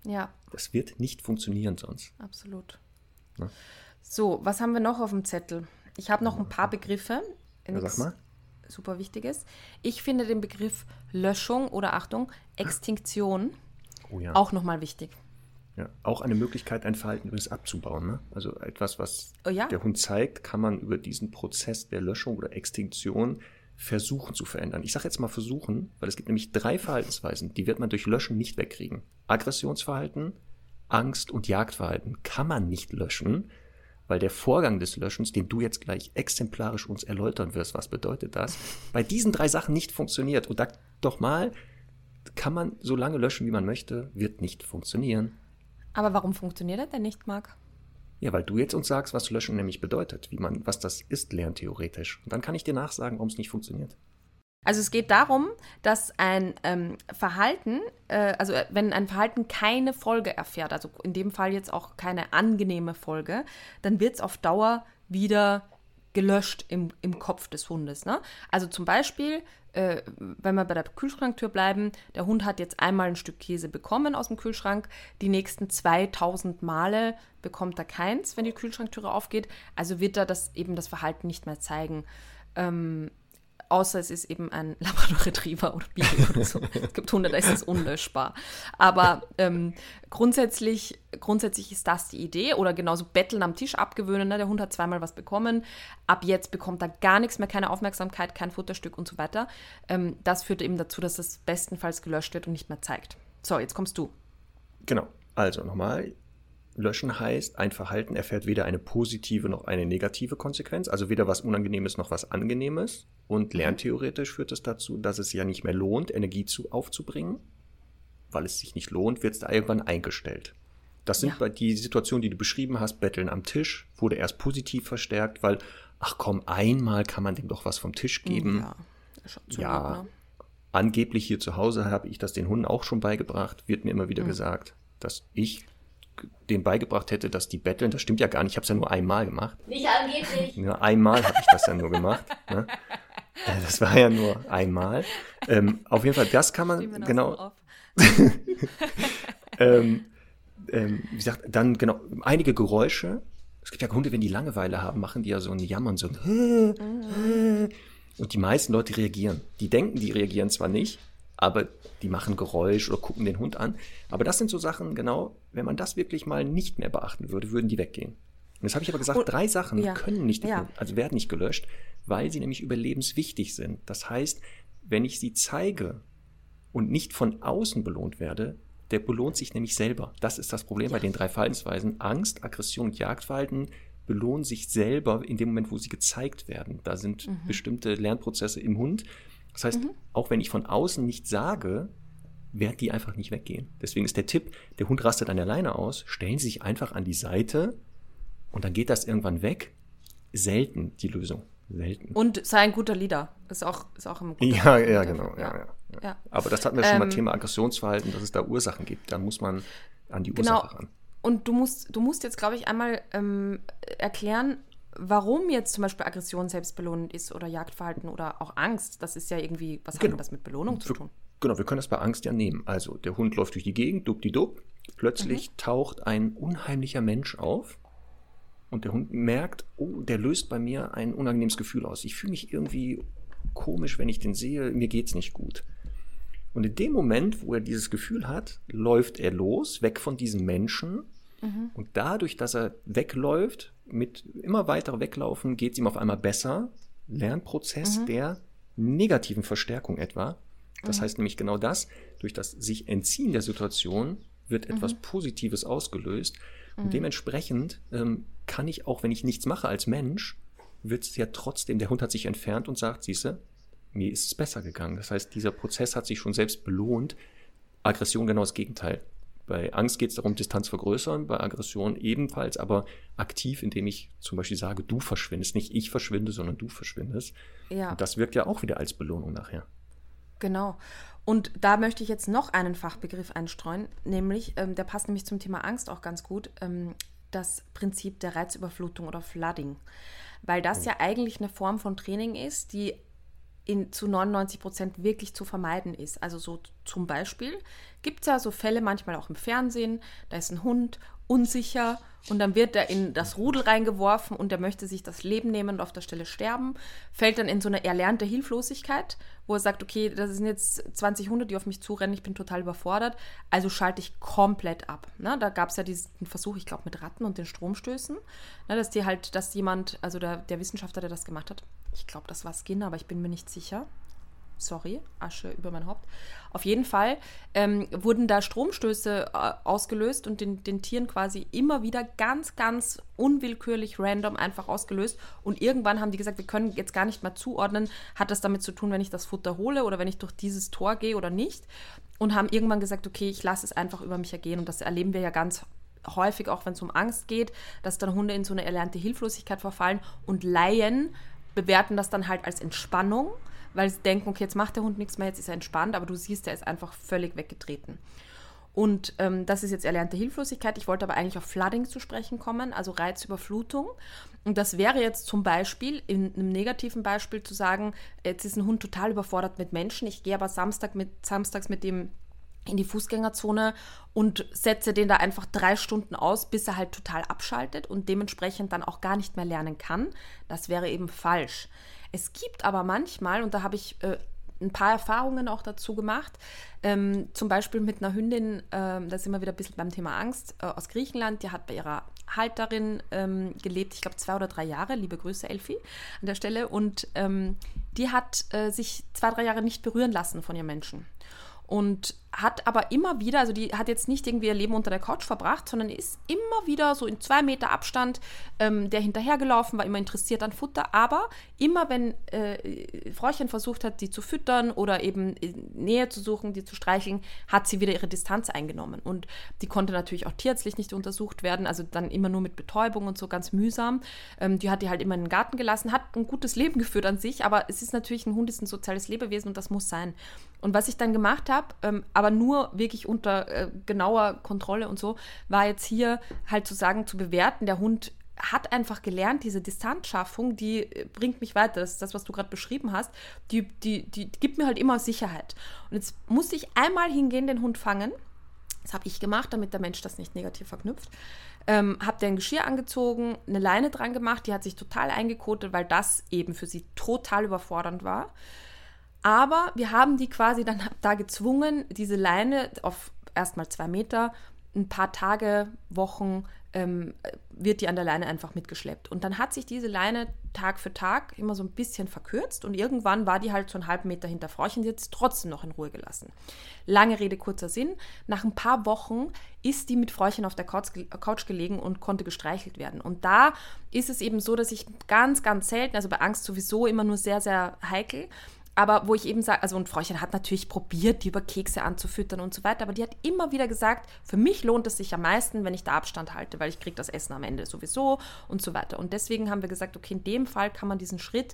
Ja, Das wird nicht funktionieren sonst. absolut. Ja. So, was haben wir noch auf dem Zettel? Ich habe noch ein paar Begriffe. Ja, sag mal. Super wichtiges. Ich finde den Begriff Löschung oder Achtung, Extinktion Oh ja. auch nochmal wichtig. ja. Auch eine Möglichkeit, ein Verhalten übrigens abzubauen. Ne? Also etwas, was Oh ja. der Hund zeigt, kann man über diesen Prozess der Löschung oder Extinktion versuchen zu verändern. Ich sage jetzt mal versuchen, weil es gibt nämlich drei Verhaltensweisen, die wird man durch Löschen nicht wegkriegen. Aggressionsverhalten, Angst und Jagdverhalten kann man nicht löschen, weil der Vorgang des Löschens, den du jetzt gleich exemplarisch uns erläutern wirst, was bedeutet das, bei diesen drei Sachen nicht funktioniert. Und da doch mal, kann man so lange löschen, wie man möchte, wird nicht funktionieren. Aber warum funktioniert das denn nicht, Marc? Ja, weil du jetzt uns sagst, was Löschen nämlich bedeutet, wie man, was das ist, lerntheoretisch. Und dann kann ich dir nachsagen, warum es nicht funktioniert. Also es geht darum, dass ein ähm, Verhalten, äh, also äh, wenn ein Verhalten keine Folge erfährt, also in dem Fall jetzt auch keine angenehme Folge, dann wird es auf Dauer wieder gelöscht im, im Kopf des Hundes. Ne? Also zum Beispiel, äh, wenn wir bei der Kühlschranktür bleiben, der Hund hat jetzt einmal ein Stück Käse bekommen aus dem Kühlschrank, die nächsten 2000 Male bekommt er keins, wenn die Kühlschranktüre aufgeht. Also wird er das eben das Verhalten nicht mehr zeigen. Ähm, Außer es ist eben ein Labrador Retriever oder Beagle oder so. Es gibt Hunde, da ist es unlöschbar. Aber ähm, grundsätzlich, grundsätzlich ist das die Idee. Oder genauso Betteln am Tisch abgewöhnen. Ne? Der Hund hat zweimal was bekommen. Ab jetzt bekommt er gar nichts mehr, keine Aufmerksamkeit, kein Futterstück und so weiter. Ähm, das führt eben dazu, dass es bestenfalls gelöscht wird und nicht mehr zeigt. So, jetzt kommst du. Genau. Also nochmal. Löschen heißt, ein Verhalten erfährt weder eine positive noch eine negative Konsequenz, also weder was Unangenehmes noch was Angenehmes. Und lerntheoretisch führt es dazu, dass es ja nicht mehr lohnt, Energie zu, aufzubringen. Weil es sich nicht lohnt, wird es da irgendwann eingestellt. Das sind Ja. bei die Situationen, die du beschrieben hast, Betteln am Tisch, wurde erst positiv verstärkt, weil, ach komm, einmal kann man dem doch was vom Tisch geben. Ja, Ja, Not, ne? angeblich hier zu Hause habe ich das den Hunden auch schon beigebracht, wird mir immer wieder gesagt, dass ich denen beigebracht hätte, dass die betteln. Das stimmt ja gar nicht. Ich habe es ja nur einmal gemacht. Nicht angeblich. Nur einmal habe ich das ja nur gemacht. Ne? Äh, Das war ja nur einmal. Ähm, auf jeden Fall, das kann man genau. ähm, ähm, wie gesagt, dann genau einige Geräusche. Es gibt ja Hunde, wenn die Langeweile haben, machen die ja so ein Jammern, so ein und die meisten Leute reagieren. Die denken, die reagieren zwar nicht, aber die machen Geräusch oder gucken den Hund an. Aber das sind so Sachen, genau, wenn man das wirklich mal nicht mehr beachten würde, würden die weggehen. Und jetzt habe ich aber gesagt, Und- drei Sachen ja, können nicht, ja. also werden nicht gelöscht, weil sie nämlich überlebenswichtig sind. Das heißt, wenn ich sie zeige und nicht von außen belohnt werde, Der belohnt sich nämlich selber. Das ist das Problem ja. bei den drei Verhaltensweisen. Angst, Aggression und Jagdverhalten belohnen sich selber in dem Moment, wo sie gezeigt werden. Da sind mhm. bestimmte Lernprozesse im Hund. Das heißt, mhm. auch wenn ich von außen nicht sage, werden die einfach nicht weggehen. Deswegen ist der Tipp, der Hund rastet an der Leine aus, stellen Sie sich einfach an die Seite und dann geht das irgendwann weg. Selten die Lösung. Selten. Und sei ein guter Leader. Ist auch, ist auch ein guter Ja, ja, genau. Ja. Ja, ja. ja. Aber das hatten wir schon ähm, mal Thema Aggressionsverhalten, dass es da Ursachen gibt. Da muss man an die genau. Ursache ran. Und du musst, du musst jetzt, glaube ich, einmal ähm, erklären, warum jetzt zum Beispiel Aggression selbstbelohnend ist oder Jagdverhalten oder auch Angst. Das ist ja irgendwie, was genau. hat das mit Belohnung zu tun? Genau, wir können das bei Angst ja nehmen. Also der Hund läuft durch die Gegend, dupp die dupp. Plötzlich mhm. taucht ein unheimlicher Mensch auf und der Hund merkt, oh, der löst bei mir ein unangenehmes Gefühl aus. Ich fühle mich irgendwie komisch, wenn ich den sehe, mir geht es nicht gut. Und in dem Moment, wo er dieses Gefühl hat, läuft er los, weg von diesem Menschen. Mhm. Und dadurch, dass er wegläuft, mit immer weiter weglaufen, geht es ihm auf einmal besser. Lernprozess mhm. der negativen Verstärkung etwa. Das mhm. heißt nämlich genau das, durch das sich entziehen der Situation wird etwas mhm. Positives ausgelöst. Und mhm. dementsprechend ähm, kann ich auch, wenn ich nichts mache als Mensch, wird es ja trotzdem, der Hund hat sich entfernt und sagt, siehste, mir ist es besser gegangen. Das heißt, dieser Prozess hat sich schon selbst belohnt. Aggression genau das Gegenteil. Bei Angst geht es darum, Distanz vergrößern, bei Aggression ebenfalls, aber aktiv, indem ich zum Beispiel sage, du verschwindest, nicht ich verschwinde, sondern du verschwindest. Ja. Und das wirkt ja auch wieder als Belohnung nachher. Genau. Und da möchte ich jetzt noch einen Fachbegriff einstreuen, nämlich, ähm, der passt nämlich zum Thema Angst auch ganz gut, ähm, das Prinzip der Reizüberflutung oder Flooding. Weil das oh. ja eigentlich eine Form von Training ist, die in, zu 99 Prozent wirklich zu vermeiden ist. Also so zum Beispiel gibt es ja so Fälle manchmal auch im Fernsehen, da ist ein Hund unsicher und dann wird er in das Rudel reingeworfen und er möchte sich das Leben nehmen und auf der Stelle sterben, fällt dann in so eine erlernte Hilflosigkeit, wo er sagt, okay, das sind jetzt 20 Hunde, die auf mich zurennen, ich bin total überfordert, also schalte ich komplett ab. Ne? Da gab es ja diesen Versuch, ich glaube, mit Ratten und den Stromstößen, ne? dass die halt, dass jemand, also der, der Wissenschaftler, der das gemacht hat, ich glaube, das war Skinner, aber ich bin mir nicht sicher, sorry, Asche über mein Haupt. Auf jeden Fall ähm, wurden da Stromstöße äh, ausgelöst und den, den Tieren quasi immer wieder ganz, ganz unwillkürlich random einfach ausgelöst. Und irgendwann haben die gesagt, wir können jetzt gar nicht mehr zuordnen, hat das damit zu tun, wenn ich das Futter hole oder wenn ich durch dieses Tor gehe oder nicht. Und haben irgendwann gesagt, okay, ich lasse es einfach über mich ergehen. Und das erleben wir ja ganz häufig, auch wenn es um Angst geht, dass dann Hunde in so eine erlernte Hilflosigkeit verfallen und Laien bewerten das dann halt als Entspannung weil sie denken, okay, jetzt macht der Hund nichts mehr, jetzt ist er entspannt, aber du siehst, er ist einfach völlig weggetreten. Und ähm, das ist jetzt erlernte Hilflosigkeit. Ich wollte aber eigentlich auf Flooding zu sprechen kommen, also Reizüberflutung. Und das wäre jetzt zum Beispiel, in einem negativen Beispiel zu sagen, jetzt ist ein Hund total überfordert mit Menschen, ich gehe aber Samstag mit, samstags mit dem in die Fußgängerzone und setze den da einfach drei Stunden aus, bis er halt total abschaltet und dementsprechend dann auch gar nicht mehr lernen kann. Das wäre eben falsch. Es gibt aber manchmal, und da habe ich äh, ein paar Erfahrungen auch dazu gemacht, ähm, zum Beispiel mit einer Hündin, äh, da sind wir wieder ein bisschen beim Thema Angst, äh, aus Griechenland, die hat bei ihrer Halterin ähm, gelebt, ich glaube zwei oder drei Jahre, liebe Grüße Elfi an der Stelle, und ähm, die hat äh, sich zwei, drei Jahre nicht berühren lassen von ihrem Menschen. Und hat aber immer wieder, also die hat jetzt nicht irgendwie ihr Leben unter der Couch verbracht, sondern ist immer wieder so in zwei Meter Abstand ähm, der hinterhergelaufen, war immer interessiert an Futter, aber immer wenn äh, Fräuchen versucht hat, die zu füttern oder eben Nähe zu suchen, die zu streicheln, hat sie wieder ihre Distanz eingenommen und die konnte natürlich auch tierärztlich nicht untersucht werden, also dann immer nur mit Betäubung und so ganz mühsam. Ähm, die hat die halt immer in den Garten gelassen, hat ein gutes Leben geführt an sich, aber es ist natürlich, ein Hund ist ein soziales Lebewesen und das muss sein. Und was ich dann gemacht habe, ähm, aber nur wirklich unter äh, genauer Kontrolle und so, war jetzt hier halt zu sagen, zu bewerten, der Hund hat einfach gelernt, diese Distanzschaffung, die äh, bringt mich weiter. Das ist das, was du gerade beschrieben hast. Die, die, die gibt mir halt immer Sicherheit. Und jetzt musste ich einmal hingehen, den Hund fangen. Das habe ich gemacht, damit der Mensch das nicht negativ verknüpft. Ähm, habe den Geschirr angezogen, eine Leine dran gemacht, die hat sich total eingekotet, weil das eben für sie total überfordernd war. Aber wir haben die quasi dann da gezwungen, diese Leine auf erstmal zwei Meter ein paar Tage, Wochen ähm, wird die an der Leine einfach mitgeschleppt. Und dann hat sich diese Leine Tag für Tag immer so ein bisschen verkürzt und irgendwann war die halt so einen halben Meter hinter Fräuchen, jetzt trotzdem noch in Ruhe gelassen. Lange Rede, kurzer Sinn. Nach ein paar Wochen ist die mit Fräuchen auf der Couch gelegen und konnte gestreichelt werden. Und da ist es eben so, dass ich ganz, ganz selten, also bei Angst sowieso immer nur sehr, sehr heikel, aber wo ich eben sage, also und Fräuchen hat natürlich probiert, die über Kekse anzufüttern und so weiter, aber die hat immer wieder gesagt, für mich lohnt es sich am meisten, wenn ich da Abstand halte, weil ich kriege das Essen am Ende sowieso und so weiter. Und deswegen haben wir gesagt, okay, in dem Fall kann man diesen Schritt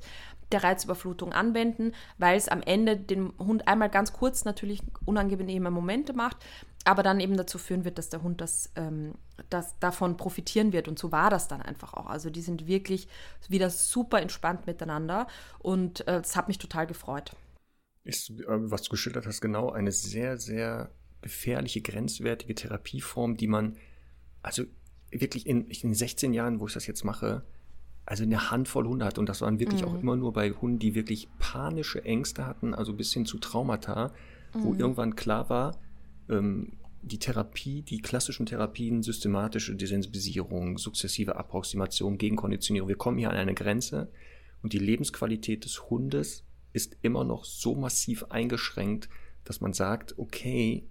der Reizüberflutung anwenden, weil es am Ende dem Hund einmal ganz kurz natürlich unangenehme Momente macht, aber dann eben dazu führen wird, dass der Hund das, ähm, das davon profitieren wird. Und so war das dann einfach auch. Also die sind wirklich wieder super entspannt miteinander und äh, das hat mich total gefreut. Ist, äh, was du geschildert hast, genau eine sehr, sehr gefährliche, grenzwertige Therapieform, die man, also wirklich in, in 16 Jahren, wo ich das jetzt mache, also eine Handvoll Hunde hat. Und das waren wirklich mhm. auch immer nur bei Hunden, die wirklich panische Ängste hatten, also bis hin zu Traumata, mhm. wo irgendwann klar war, ähm, die Therapie, die klassischen Therapien, systematische Desensibilisierung, sukzessive Approximation, Gegenkonditionierung, wir kommen hier an eine Grenze und die Lebensqualität des Hundes ist immer noch so massiv eingeschränkt, dass man sagt, okay,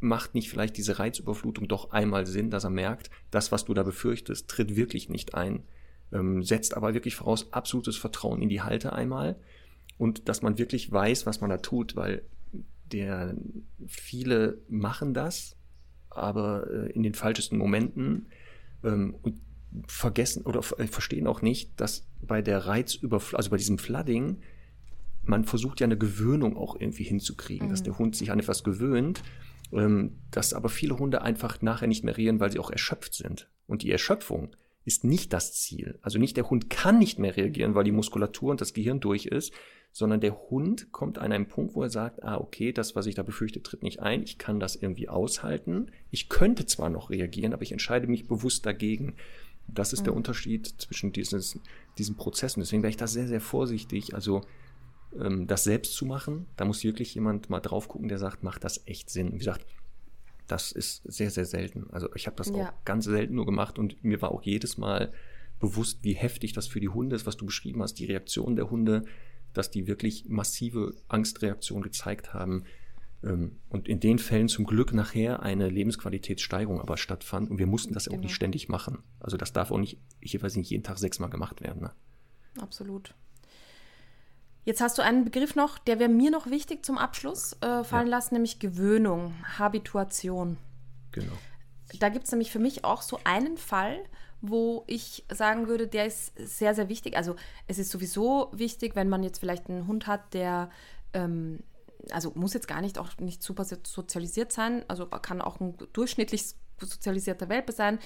macht nicht vielleicht diese Reizüberflutung doch einmal Sinn, dass er merkt, das, was du da befürchtest, tritt wirklich nicht ein, ähm, setzt aber wirklich voraus absolutes Vertrauen in die Halter einmal und dass man wirklich weiß, was man da tut, weil der viele machen das, aber äh, in den falschesten Momenten ähm, und vergessen oder äh, verstehen auch nicht, dass bei der Reizüberflutung, also bei diesem Flooding, man versucht ja eine Gewöhnung auch irgendwie hinzukriegen, mhm. dass der Hund sich an etwas gewöhnt, ähm, dass aber viele Hunde einfach nachher nicht mehr reagieren, weil sie auch erschöpft sind. Und die Erschöpfung ist nicht das Ziel. Also nicht der Hund kann nicht mehr reagieren, weil die Muskulatur und das Gehirn durch ist, sondern der Hund kommt an einen Punkt, wo er sagt, ah, okay, das, was ich da befürchte, tritt nicht ein, ich kann das irgendwie aushalten. Ich könnte zwar noch reagieren, aber ich entscheide mich bewusst dagegen. Das ist mhm. der Unterschied zwischen dieses, diesen Prozessen. Deswegen wäre ich da sehr, sehr vorsichtig. Also ähm, das selbst zu machen, da muss wirklich jemand mal drauf gucken, der sagt, macht das echt Sinn. Wie gesagt, das ist sehr, sehr selten. Also ich habe das ja. auch ganz selten nur gemacht und mir war auch jedes Mal bewusst, wie heftig das für die Hunde ist, was du beschrieben hast, die Reaktion der Hunde, dass die wirklich massive Angstreaktionen gezeigt haben. Ähm, und in den Fällen zum Glück nachher eine Lebensqualitätssteigerung aber stattfand. Und wir mussten das genau. auch nicht genau. ständig machen. Also das darf auch nicht, ich weiß nicht, jeden Tag sechsmal gemacht werden. Ne? Absolut. Jetzt hast du einen Begriff noch, der wäre mir noch wichtig zum Abschluss äh, fallen ja. lassen, nämlich Gewöhnung, Habituation. Genau. Da gibt es nämlich für mich auch so einen Fall, wo ich sagen würde, der ist sehr, sehr wichtig. Also es ist sowieso wichtig, wenn man jetzt vielleicht einen Hund hat, der, ähm, also muss jetzt gar nicht auch nicht super sozialisiert sein, also kann auch ein durchschnittlich sozialisierter Welpe sein,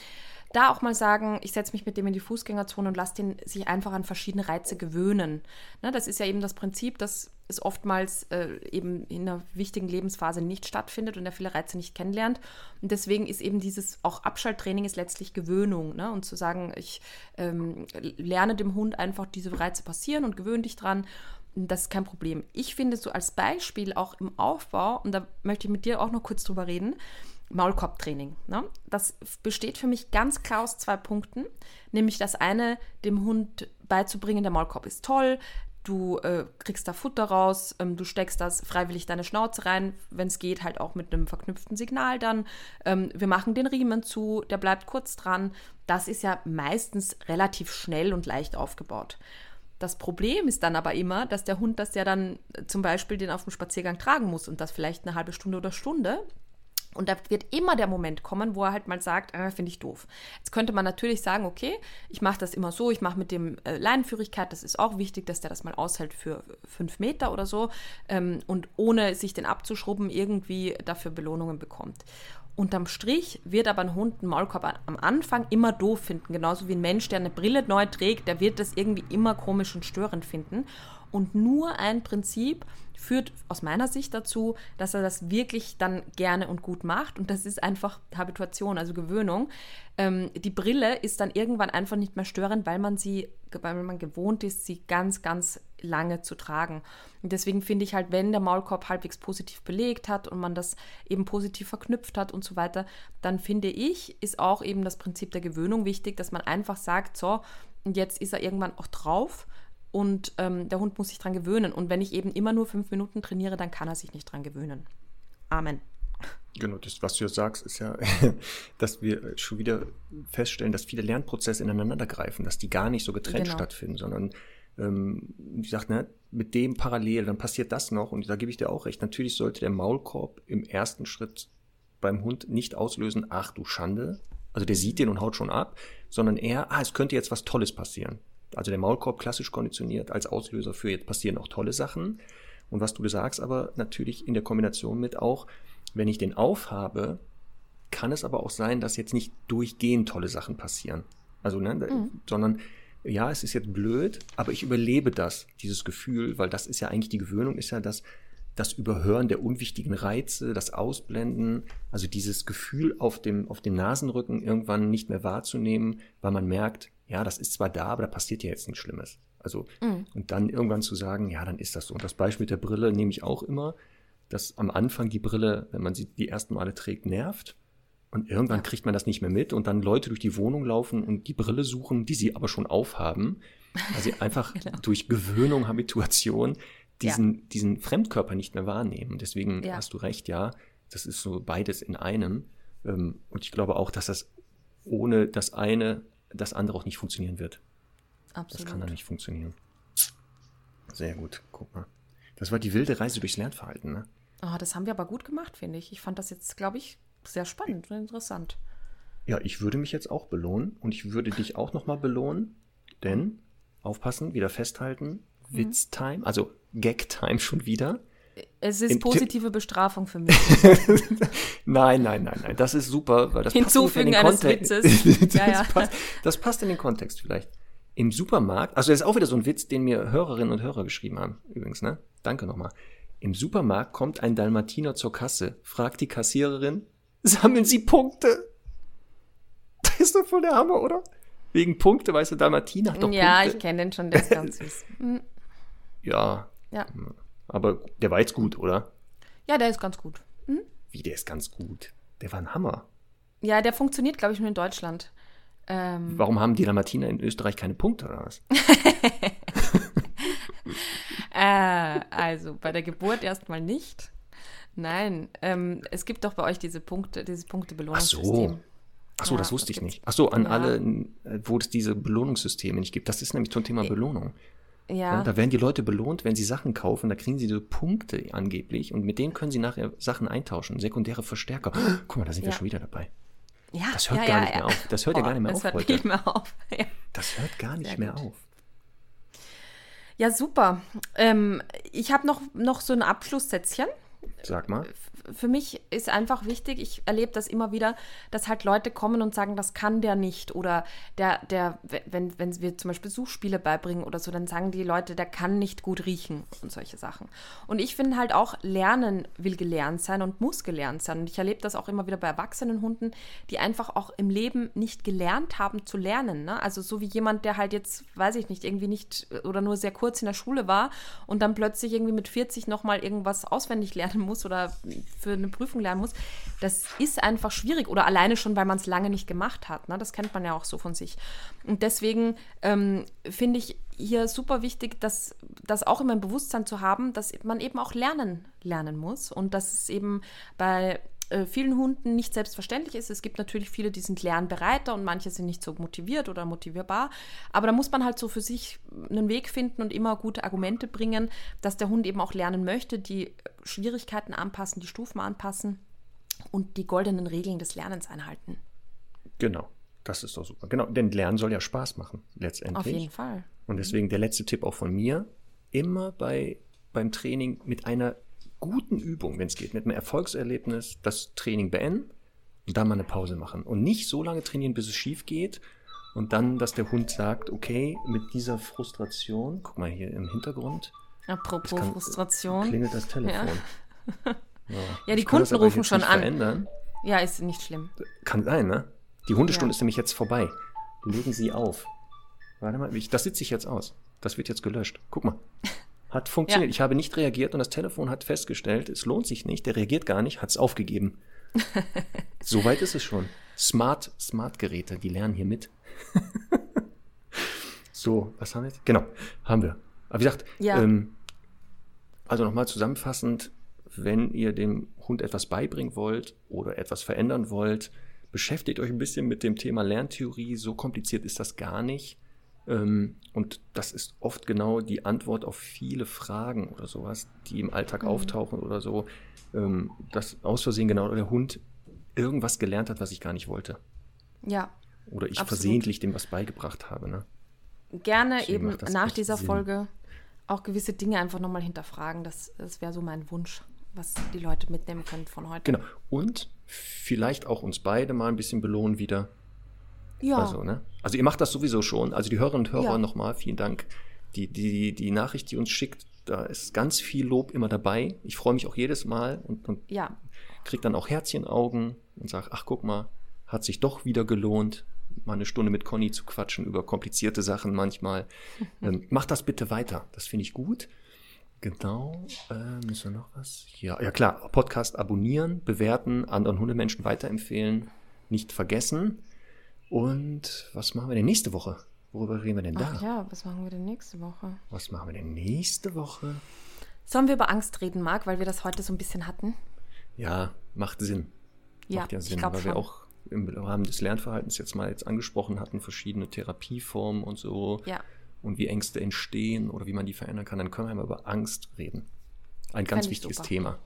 da auch mal sagen, ich setze mich mit dem in die Fußgängerzone und lasse den sich einfach an verschiedene Reize gewöhnen. Ne, das ist ja eben das Prinzip, dass es oftmals äh, eben in einer wichtigen Lebensphase nicht stattfindet und er viele Reize nicht kennenlernt. Und deswegen ist eben dieses auch Abschalttraining ist letztlich Gewöhnung. Ne? Und zu sagen, ich ähm, lerne dem Hund einfach diese Reize passieren und gewöhne dich dran. Das ist kein Problem. Ich finde so als Beispiel auch im Aufbau, und da möchte ich mit dir auch noch kurz drüber reden, Maulkorbtraining. Ne? Das besteht für mich ganz klar aus zwei Punkten. Nämlich das eine, dem Hund beizubringen, der Maulkorb ist toll, du äh, kriegst da Futter raus, ähm, du steckst das freiwillig deine Schnauze rein, wenn es geht, halt auch mit einem verknüpften Signal dann. Ähm, wir machen den Riemen zu, der bleibt kurz dran. Das ist ja meistens relativ schnell und leicht aufgebaut. Das Problem ist dann aber immer, dass der Hund das ja dann zum Beispiel den auf dem Spaziergang tragen muss und das vielleicht eine halbe Stunde oder Stunde. Und da wird immer der Moment kommen, wo er halt mal sagt, äh, finde ich doof. Jetzt könnte man natürlich sagen, okay, ich mache das immer so, ich mache mit dem äh, Leinenführigkeit, das ist auch wichtig, dass der das mal aushält für fünf Meter oder so ähm, und ohne sich den abzuschrubben irgendwie dafür Belohnungen bekommt. Unterm Strich wird aber ein Hund einen Maulkorb am Anfang immer doof finden. Genauso wie ein Mensch, der eine Brille neu trägt, der wird das irgendwie immer komisch und störend finden. Und nur ein Prinzip führt aus meiner Sicht dazu, dass er das wirklich dann gerne und gut macht. Und das ist einfach Habituation, also Gewöhnung. Ähm, die Brille ist dann irgendwann einfach nicht mehr störend, weil man sie, weil man gewohnt ist, sie ganz, ganz lange zu tragen. Und deswegen finde ich halt, wenn der Maulkorb halbwegs positiv belegt hat und man das eben positiv verknüpft hat und so weiter, dann finde ich, ist auch eben das Prinzip der Gewöhnung wichtig, dass man einfach sagt, so, und jetzt ist er irgendwann auch drauf und ähm, der Hund muss sich dran gewöhnen. Und wenn ich eben immer nur fünf Minuten trainiere, dann kann er sich nicht dran gewöhnen. Amen. Genau, das, was du jetzt sagst, ist ja, dass wir schon wieder feststellen, dass viele Lernprozesse ineinander greifen, dass die gar nicht so getrennt genau. stattfinden, sondern ähm, wie gesagt, ne, mit dem parallel, dann passiert das noch und da gebe ich dir auch recht. Natürlich sollte der Maulkorb im ersten Schritt beim Hund nicht auslösen, ach du Schande, also der sieht den und haut schon ab, sondern eher, ah, es könnte jetzt was Tolles passieren. Also der Maulkorb klassisch konditioniert als Auslöser für jetzt passieren auch tolle Sachen. Und was du sagst, aber natürlich in der Kombination mit auch, wenn ich den aufhabe, kann es aber auch sein, dass jetzt nicht durchgehend tolle Sachen passieren. Also, ne, mhm. sondern ja, es ist jetzt blöd, aber ich überlebe das, dieses Gefühl, weil das ist ja eigentlich die Gewöhnung, ist ja das, das Überhören der unwichtigen Reize, das Ausblenden, also dieses Gefühl auf dem, auf dem Nasenrücken irgendwann nicht mehr wahrzunehmen, weil man merkt, ja, das ist zwar da, aber da passiert ja jetzt nichts Schlimmes. Also, mhm. und dann irgendwann zu sagen, ja, dann ist das so. Und das Beispiel mit der Brille nehme ich auch immer, dass am Anfang die Brille, wenn man sie die ersten Male trägt, nervt. Und irgendwann ja. kriegt man das nicht mehr mit und dann Leute durch die Wohnung laufen und die Brille suchen, die sie aber schon aufhaben, weil sie einfach genau. durch Gewöhnung, Habituation diesen, ja. diesen Fremdkörper nicht mehr wahrnehmen. Deswegen ja. hast du recht, ja, das ist so beides in einem. Ähm, und ich glaube auch, dass das ohne das eine das andere auch nicht funktionieren wird. Absolut. Das kann dann nicht funktionieren. Sehr gut, guck mal. Das war die wilde Reise durchs Lernverhalten, ne? Oh, das haben wir aber gut gemacht, finde ich. Ich fand das jetzt, glaube ich, sehr spannend und interessant. Ja, ich würde mich jetzt auch belohnen und ich würde dich auch nochmal belohnen, denn, aufpassen, wieder festhalten, mhm. Witztime, also Gag-Time schon wieder. Es ist positive Bestrafung für mich. nein, nein, nein, nein. Das ist super, weil das Hinzufügen passt in den eines Kontext. Witzes. das, ja, Passt, das passt in den Kontext vielleicht. Im Supermarkt, also das ist auch wieder so ein Witz, den mir Hörerinnen und Hörer geschrieben haben, übrigens, ne? Danke nochmal. Im Supermarkt kommt ein Dalmatiner zur Kasse, fragt die Kassiererin, sammeln Sie Punkte? Das ist doch voll der Hammer, oder? Wegen Punkte, weißt du, Dalmatiner hat doch ja, Punkte. Ja, ich kenne den schon, der ist ganz süß. ja. Ja. Aber der war jetzt gut, oder? Ja, der ist ganz gut. Mhm. Wie, der ist ganz gut? Der war ein Hammer. Ja, der funktioniert, glaube ich, nur in Deutschland. Ähm. Warum haben die Lamartiner in Österreich keine Punkte oder was? äh, also bei der Geburt erstmal nicht. Nein, ähm, es gibt doch bei euch diese Punkte, dieses Punktebelohnungssystem. Ach so. Ach so, ja, das wusste ich nicht. Ach so, an ja. alle, wo es diese Belohnungssysteme nicht gibt. Das ist nämlich zum Thema Belohnung. Ja. Da werden die Leute belohnt, wenn sie Sachen kaufen, da kriegen sie so Punkte angeblich und mit denen können sie nachher Sachen eintauschen. Sekundäre Verstärker. Guck mal, da sind ja. wir schon wieder dabei. Ja, das hört ja, gar nicht mehr auf. Das hört oh, ja gar nicht mehr das auf hört heute. Nicht mehr auf. Das hört gar nicht Sehr mehr gut. auf. Ja, super. Ähm, ich habe noch, noch so ein Abschlusssätzchen. Sag mal für mich ist einfach wichtig, ich erlebe das immer wieder, dass halt Leute kommen und sagen, das kann der nicht. Oder der, der, wenn, wenn wir zum Beispiel Suchspiele beibringen oder so, dann sagen die Leute, der kann nicht gut riechen und solche Sachen. Und ich finde halt auch, Lernen will gelernt sein und muss gelernt sein. Und ich erlebe das auch immer wieder bei erwachsenen Hunden, die einfach auch im Leben nicht gelernt haben zu lernen. Ne? Also so wie jemand, der halt jetzt, weiß ich nicht, irgendwie nicht oder nur sehr kurz in der Schule war und dann plötzlich irgendwie mit 40 nochmal irgendwas auswendig lernen muss oder für eine Prüfung lernen muss, das ist einfach schwierig oder alleine schon, weil man es lange nicht gemacht hat. Ne? Das kennt man ja auch so von sich. Und deswegen ähm, finde ich hier super wichtig, dass das auch immer im Bewusstsein zu haben, dass man eben auch lernen lernen muss und dass es eben bei äh, vielen Hunden nicht selbstverständlich ist. Es gibt natürlich viele, die sind lernbereiter und manche sind nicht so motiviert oder motivierbar. Aber da muss man halt so für sich einen Weg finden und immer gute Argumente bringen, dass der Hund eben auch lernen möchte, die Schwierigkeiten anpassen, die Stufen anpassen und die goldenen Regeln des Lernens einhalten. Genau, das ist doch super. Genau, denn Lernen soll ja Spaß machen, letztendlich. Auf jeden Fall. Und deswegen der letzte Tipp auch von mir, immer bei, beim Training mit einer guten Übung, wenn es geht, mit einem Erfolgserlebnis das Training beenden und dann mal eine Pause machen. Und nicht so lange trainieren, bis es schief geht Und dann, dass der Hund sagt, okay, mit dieser Frustration, guck mal hier im Hintergrund, Apropos kann- Frustration. klingelt das Telefon. Ja, Ja, die kann das Kunden rufen schon an. Verändern. Ja, ist nicht schlimm. Kann sein, ne? Die Hundestunde Ja. ist nämlich jetzt vorbei. Legen Sie auf. Warte mal, ich, das sitze ich jetzt aus. Das wird jetzt gelöscht. Guck mal. Hat funktioniert. Ja. Ich habe nicht reagiert und das Telefon hat festgestellt, es lohnt sich nicht, der reagiert gar nicht, hat es aufgegeben. Soweit ist es schon. Smart, Smart Geräte, die lernen hier mit. so, was haben wir jetzt? Genau, haben wir. Aber wie gesagt, Ja. ähm, also nochmal zusammenfassend, wenn ihr dem Hund etwas beibringen wollt oder etwas verändern wollt, beschäftigt euch ein bisschen mit dem Thema Lerntheorie. So kompliziert ist das gar nicht. Ähm, Und das ist oft genau die Antwort auf viele Fragen oder sowas, die im Alltag auftauchen oder so, ähm, dass aus Versehen genau der Hund irgendwas gelernt hat, was ich gar nicht wollte. Ja. Oder ich Absolut. versehentlich dem was beigebracht habe. Ne? Gerne Deswegen eben nach dieser Sinn. Folge auch gewisse Dinge einfach nochmal hinterfragen. Das, das wäre so mein Wunsch, was die Leute mitnehmen können von heute. Genau. Und vielleicht auch uns beide mal ein bisschen belohnen wieder. Ja. Also, ne? also ihr macht das sowieso schon. Also die Hörerinnen und Hörer Ja. nochmal, vielen Dank. Die, die, die Nachricht, die uns schickt, da ist ganz viel Lob immer dabei. Ich freue mich auch jedes Mal und, und ja. kriege dann auch Herzchenaugen und sage, ach guck mal, hat sich doch wieder gelohnt, mal eine Stunde mit Conny zu quatschen über komplizierte Sachen manchmal. ähm, macht das bitte weiter, das finde ich gut. Genau, äh, müssen wir noch was? Ja, ja klar, Podcast abonnieren, bewerten, anderen Hundemenschen weiterempfehlen, nicht vergessen. Und was machen wir denn nächste Woche? Worüber reden wir denn da? Ach ja, was machen wir denn nächste Woche? Was machen wir denn nächste Woche? Sollen wir über Angst reden, Marc, weil wir das heute so ein bisschen hatten? Ja, macht Sinn. Ja, macht ja ich Sinn, glaub weil wir schon. auch im Rahmen des Lernverhaltens jetzt mal jetzt angesprochen hatten, verschiedene Therapieformen und so Ja. und wie Ängste entstehen oder wie man die verändern kann, dann können wir mal über Angst reden. Ein ganz Fänd ich wichtiges super. Thema.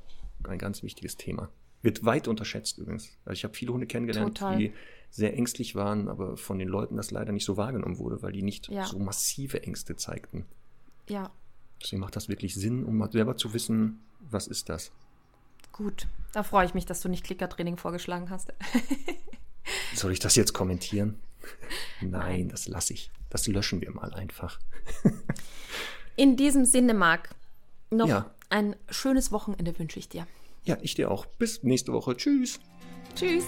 Ein ganz wichtiges Thema. Wird weit unterschätzt übrigens. Also ich habe viele Hunde kennengelernt, Total. die sehr ängstlich waren, aber von den Leuten das leider nicht so wahrgenommen wurde, weil die nicht Ja. so massive Ängste zeigten. Ja, Deswegen macht das wirklich Sinn, um selber zu wissen, was ist das. gut. Da freue ich mich, dass du nicht Klickertraining vorgeschlagen hast. Soll ich das jetzt kommentieren? Nein, das lasse ich. Das löschen wir mal einfach. In diesem Sinne, Marc, noch Ja. ein schönes Wochenende wünsche ich dir. Ja, ich dir auch. Bis nächste Woche. Tschüss. Tschüss.